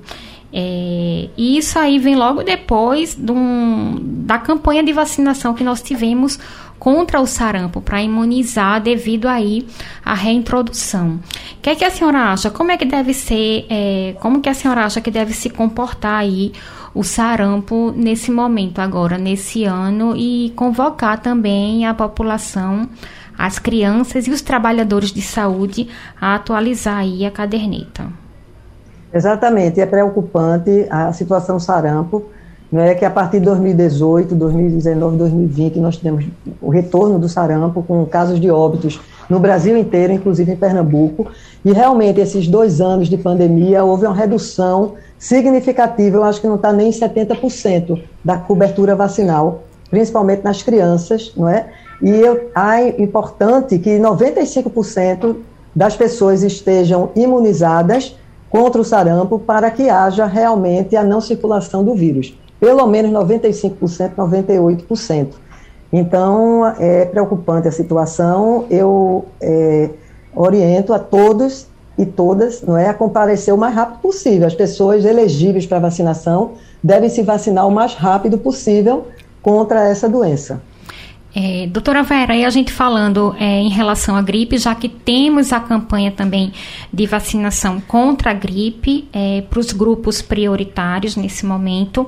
É, e isso aí vem logo depois um, da campanha de vacinação que nós tivemos contra o sarampo para imunizar devido aí à reintrodução. O que é que a senhora acha? Como é que deve ser? É, como que a senhora acha que deve se comportar aí o sarampo nesse momento agora, nesse ano, e convocar também a população, as crianças e os trabalhadores de saúde a atualizar aí a caderneta. Exatamente, é preocupante a situação sarampo, é que a partir de 2018, 2019, 2020 nós tivemos o retorno do sarampo com casos de óbitos no Brasil inteiro, inclusive em Pernambuco, e realmente esses dois anos de pandemia houve uma redução significativa, eu acho que não está nem em 70% da cobertura vacinal principalmente nas crianças, não é? E eu, é importante que 95% das pessoas estejam imunizadas contra o sarampo para que haja realmente a não circulação do vírus. Pelo menos 95%, 98%. Então, é preocupante a situação. Eu é, oriento a todos e todas não é, a comparecer o mais rápido possível. As pessoas elegíveis para vacinação devem se vacinar o mais rápido possível contra essa doença. É, doutora Vera, aí a gente falando é, em relação à gripe, já que temos a campanha também de vacinação contra a gripe é, para os grupos prioritários nesse momento.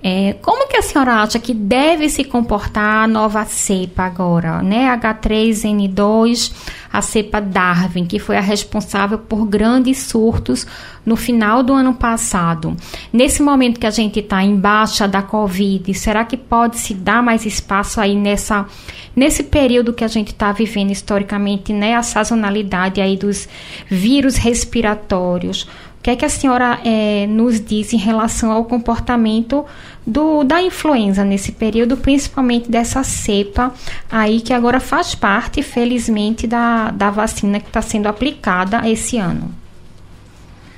É, como que a senhora acha que deve se comportar a nova cepa agora, né? H3N2, a cepa Darwin, que foi a responsável por grandes surtos no final do ano passado. Nesse momento que a gente está em baixa da Covid, será que pode se dar mais espaço aí nessa nesse período que a gente está vivendo historicamente, né? A sazonalidade aí dos vírus respiratórios que é que a senhora é, nos diz em relação ao comportamento do, da influenza nesse período, principalmente dessa cepa aí que agora faz parte, felizmente, da, da vacina que está sendo aplicada esse ano?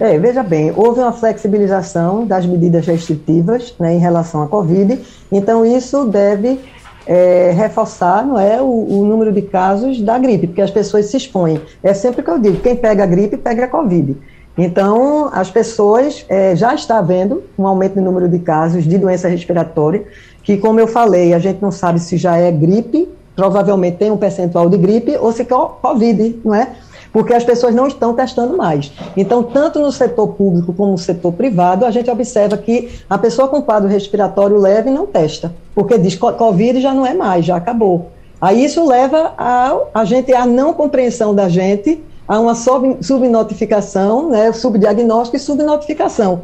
É, veja bem, houve uma flexibilização das medidas restritivas né, em relação à Covid, então isso deve é, reforçar não é, o, o, número de casos da gripe, porque as pessoas se expõem. É sempre que eu digo, quem pega a gripe, pega a Covid. Então, as pessoas é, já está vendo um aumento no número de casos de doença respiratória, que, como eu falei, a gente não sabe se já é gripe, provavelmente tem um percentual de gripe, ou se é Covid, não é? Porque as pessoas não estão testando mais. Então, tanto no setor público como no setor privado, a gente observa que a pessoa com quadro respiratório leve não testa, porque diz Covid já não é mais, já acabou. Aí isso leva a, a gente a não compreensão da gente há uma subnotificação, né, subdiagnóstico e subnotificação.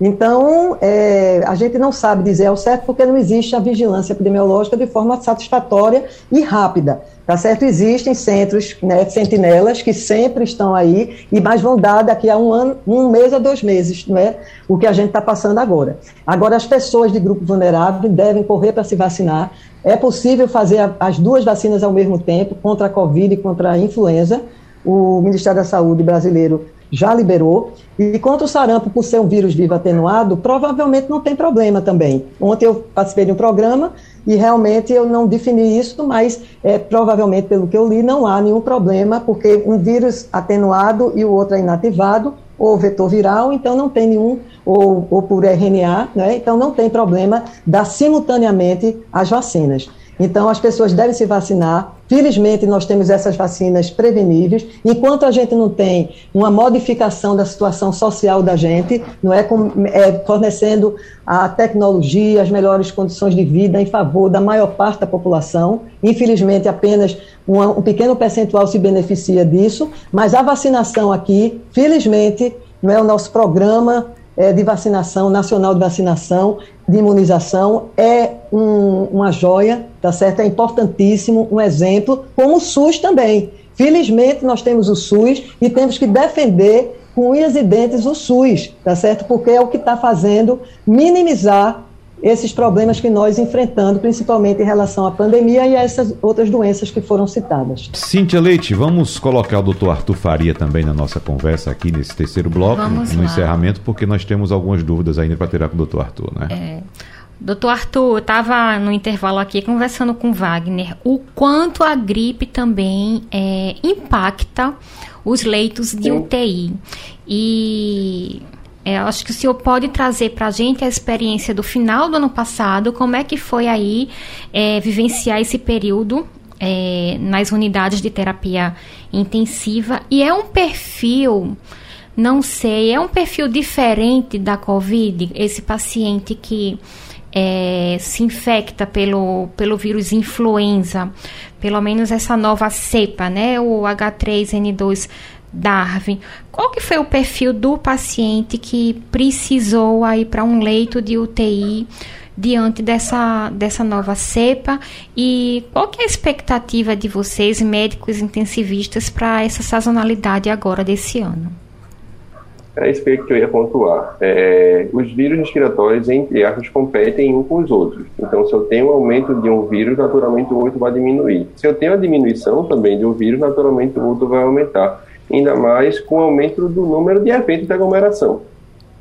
Então, é, a gente não sabe dizer ao certo porque não existe a vigilância epidemiológica de forma satisfatória e rápida. Tá certo? Existem centros, né, sentinelas, que sempre estão aí e mais vão dar daqui a um ano, um mês a dois meses, não é? O que a gente está passando agora. Agora, as pessoas de grupo vulnerável devem correr para se vacinar. É possível fazer as duas vacinas ao mesmo tempo, contra a Covid e contra a influenza o Ministério da Saúde brasileiro já liberou. E contra o sarampo, por ser um vírus vivo atenuado, provavelmente não tem problema também. Ontem eu participei de um programa e realmente eu não defini isso, mas é, provavelmente, pelo que eu li, não há nenhum problema, porque um vírus atenuado e o outro é inativado, ou vetor viral, então não tem nenhum, ou, ou por RNA, né? então não tem problema dar simultaneamente as vacinas. Então, as pessoas devem se vacinar. Felizmente, nós temos essas vacinas preveníveis. Enquanto a gente não tem uma modificação da situação social da gente, não é, com, é fornecendo a tecnologia, as melhores condições de vida em favor da maior parte da população. Infelizmente, apenas uma, um pequeno percentual se beneficia disso. Mas a vacinação aqui, felizmente, não é o nosso programa é, de vacinação, nacional de vacinação, de imunização, é um, uma joia, tá certo? É importantíssimo, um exemplo, como o SUS também. Felizmente, nós temos o SUS e temos que defender com unhas e dentes o SUS, tá certo? Porque é o que está fazendo minimizar esses problemas que nós enfrentamos, principalmente em relação à pandemia e a essas outras doenças que foram citadas. Cíntia Leite, vamos colocar o doutor Arthur Faria também na nossa conversa aqui nesse terceiro bloco, vamos no lá. encerramento, porque nós temos algumas dúvidas ainda para tirar com o doutor Arthur, né? É. Doutor Arthur, eu estava no intervalo aqui conversando com Wagner o quanto a gripe também é, impacta os leitos de UTI. E é, acho que o senhor pode trazer para a gente a experiência do final do ano passado, como é que foi aí é, vivenciar esse período é, nas unidades de terapia intensiva. E é um perfil, não sei, é um perfil diferente da Covid, esse paciente que é, se infecta pelo, pelo vírus influenza, pelo menos essa nova cepa, né, o H3N2 Darwin, qual que foi o perfil do paciente que precisou aí para um leito de UTI diante dessa, dessa nova cepa e qual que é a expectativa de vocês, médicos intensivistas, para essa sazonalidade agora desse ano? É isso que eu ia pontuar. É, os vírus respiratórios, entre aspas, competem um com os outros. Então, se eu tenho um aumento de um vírus, naturalmente o outro vai diminuir. Se eu tenho a diminuição também de um vírus, naturalmente o outro vai aumentar. Ainda mais com o aumento do número de eventos de aglomeração.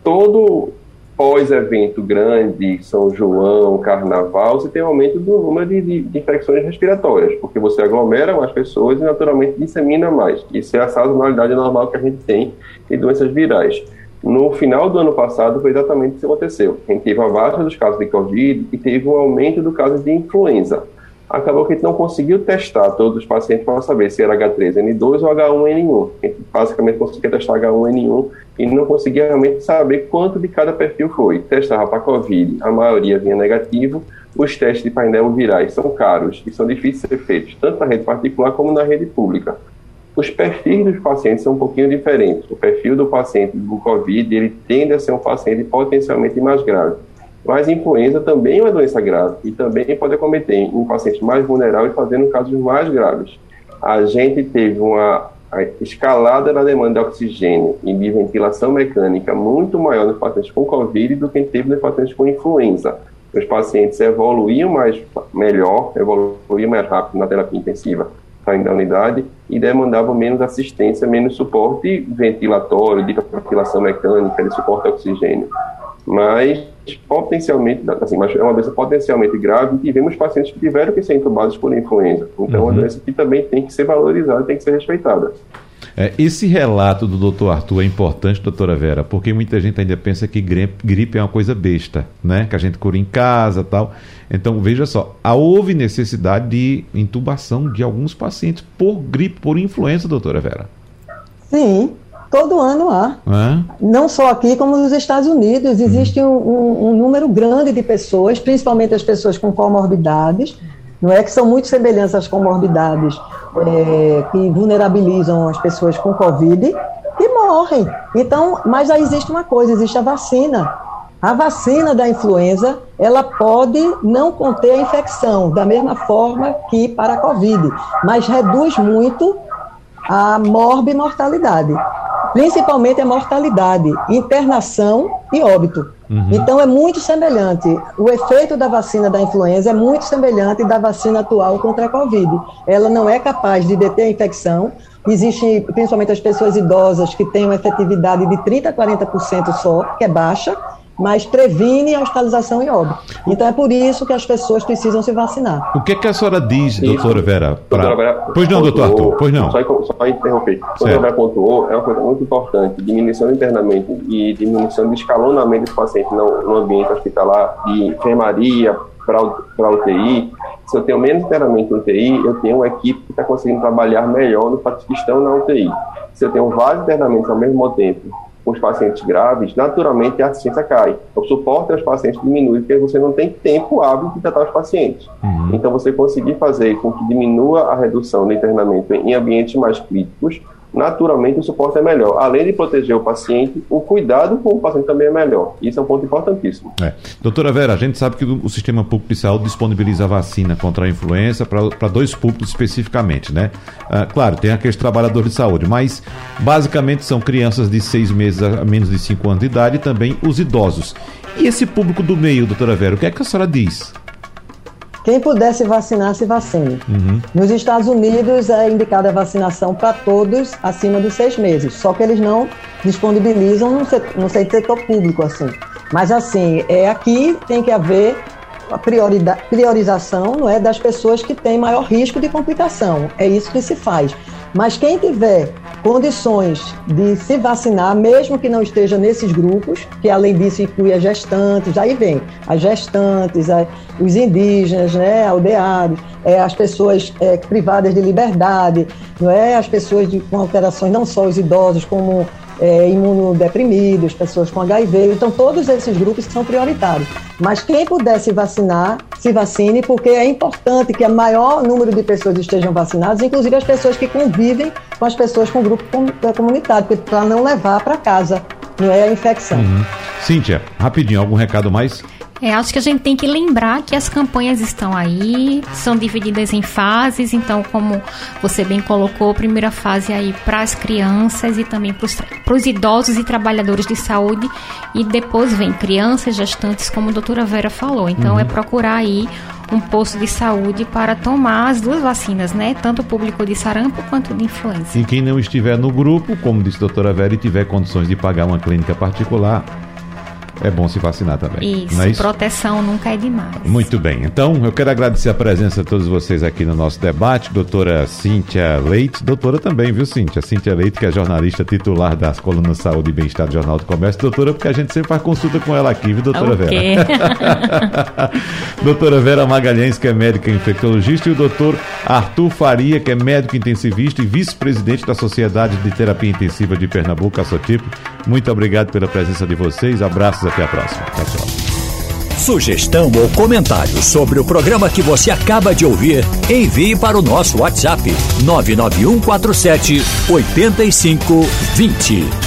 Todo pós-evento grande, São João, Carnaval, você tem um aumento do número de, de, de, infecções respiratórias, porque você aglomera mais pessoas e naturalmente dissemina mais. Isso é a sazonalidade normal que a gente tem de doenças virais. No final do ano passado foi exatamente isso que aconteceu. A gente teve uma baixa dos casos de Covid e teve um aumento do caso de influenza. Acabou que a gente não conseguiu testar todos os pacientes para saber se era H3N2 ou H1N1. A gente basicamente conseguia testar H1N1 e não conseguia realmente saber quanto de cada perfil foi. Testava para Covid, a maioria vinha negativo. Os testes de painel virais são caros e são difíceis de ser feitos, tanto na rede particular como na rede pública. Os perfis dos pacientes são um pouquinho diferentes. O perfil do paciente do Covid, ele tende a ser um paciente potencialmente mais grave. Mas influenza também é uma doença grave e também pode acometer em pacientes mais vulneráveis, fazendo casos mais graves. A gente teve uma escalada na demanda de oxigênio e de ventilação mecânica muito maior nos pacientes com Covid do que teve nos pacientes com influenza. Os pacientes evoluíam mais melhor, evoluíam mais rápido na terapia intensiva, saindo da unidade, e demandavam menos assistência, menos suporte ventilatório, de ventilação mecânica, de suporte a oxigênio. Mas potencialmente, assim, mas é uma doença potencialmente grave e tivemos pacientes que tiveram que ser entubados por influenza. Então, uhum. é uma doença que também tem que ser valorizada, tem que ser respeitada. É, esse relato do doutor Arthur é importante, doutora Vera, porque muita gente ainda pensa que gripe é uma coisa besta, né? Que a gente cura em casa tal. Então, veja só, houve necessidade de intubação de alguns pacientes por gripe, por influenza, doutora Vera. Sim, Todo ano há. É? Não só aqui, como nos Estados Unidos. Existe um, um, um, número grande de pessoas, principalmente as pessoas com comorbidades, não é que são muito semelhantes às comorbidades é, que vulnerabilizam as pessoas com Covid e morrem. Então, mas aí existe uma coisa, existe a vacina. A vacina da influenza, ela pode não conter a infecção, da mesma forma que para a Covid, mas reduz muito a morbimortalidade principalmente a mortalidade, internação e óbito. Uhum. Então é muito semelhante. O efeito da vacina da influenza é muito semelhante da vacina atual contra a Covid. Ela não é capaz de deter a infecção. Existem, principalmente as pessoas idosas, que têm uma efetividade de 30% a 40% só, que é baixa, mas previne a hospitalização e óbito. Então é por isso que as pessoas precisam se vacinar. O que, é que a senhora diz, isso. doutora Vera? Pra... Doutora Vera pois não, doutor Arthur, pois não. Só, só interromper. O que a Vera pontuou é uma coisa muito importante, diminuição do internamento e diminuição do escalonamento dos pacientes no, no ambiente hospitalar, de enfermaria para UTI. Se eu tenho menos internamento no UTI, eu tenho uma equipe que está conseguindo trabalhar melhor nos pacientes que estão na UTI. Se eu tenho vários internamentos ao mesmo tempo com os pacientes graves, naturalmente a assistência cai. O suporte aos pacientes diminui porque você não tem tempo hábil de tratar os pacientes. Uhum. Então, você conseguir fazer com que diminua a redução do internamento em ambientes mais críticos naturalmente o suporte é melhor. Além de proteger o paciente, o cuidado com o paciente também é melhor. Isso é um ponto importantíssimo. É. Doutora Vera, a gente sabe que o Sistema Público de Saúde disponibiliza vacina contra a influenza para dois públicos especificamente, né? Ah, claro, tem aqueles trabalhadores de saúde, mas basicamente são crianças de seis meses a menos de cinco anos de idade e também os idosos. E esse público do meio, doutora Vera, o que é que a senhora diz? Quem puder se vacinar, se vacine. Uhum. Nos Estados Unidos é indicada a vacinação para todos acima dos seis meses, só que eles não disponibilizam no setor, no setor público assim. Mas assim, é aqui tem que haver a priorização não é, das pessoas que têm maior risco de complicação. É isso que se faz. Mas quem tiver condições de se vacinar, mesmo que não esteja nesses grupos, que além disso inclui as gestantes, aí vem as gestantes, os indígenas, né, aldeados, é, as pessoas é, privadas de liberdade, não é, as pessoas de, com alterações, não só os idosos, como é, imunodeprimidos, pessoas com HIV. Então, todos esses grupos são prioritários. Mas quem puder se vacinar, se vacine, porque é importante que o maior número de pessoas estejam vacinadas, inclusive as pessoas que convivem com as pessoas com o grupo comunitário, para não levar para casa não é a infecção. Uhum. Cíntia, rapidinho, algum recado mais? É, acho que a gente tem que lembrar que as campanhas estão aí, são divididas em fases, então, como você bem colocou, primeira fase aí para as crianças e também para os idosos e trabalhadores de saúde, e depois vem crianças, gestantes, como a doutora Vera falou. Então, uhum. é procurar aí um posto de saúde para tomar as duas vacinas, né? Tanto o público de sarampo quanto de influenza. E quem não estiver no grupo, como disse a doutora Vera, e tiver condições de pagar uma clínica particular, é bom se vacinar também. Isso, é isso, proteção nunca é demais. Muito bem. Então, eu quero agradecer a presença de todos vocês aqui no nosso debate. Doutora Cíntia Leite, doutora também, viu, Cíntia? Cíntia Leite, que é jornalista titular das colunas Saúde e Bem-Estar do Jornal do Comércio. Doutora, porque a gente sempre faz consulta com ela aqui, viu, doutora okay. Vera? [LAUGHS] doutora Vera Magalhães, que é médica infectologista, e o doutor Arthur Faria, que é médico intensivista e vice-presidente da Sociedade de Terapia Intensiva de Pernambuco, a SOTIP. Muito obrigado pela presença de vocês. Abraços, até a próxima. Tchau, tchau. Sugestão ou comentário sobre o programa que você acaba de ouvir, envie para o nosso WhatsApp 99147 8520.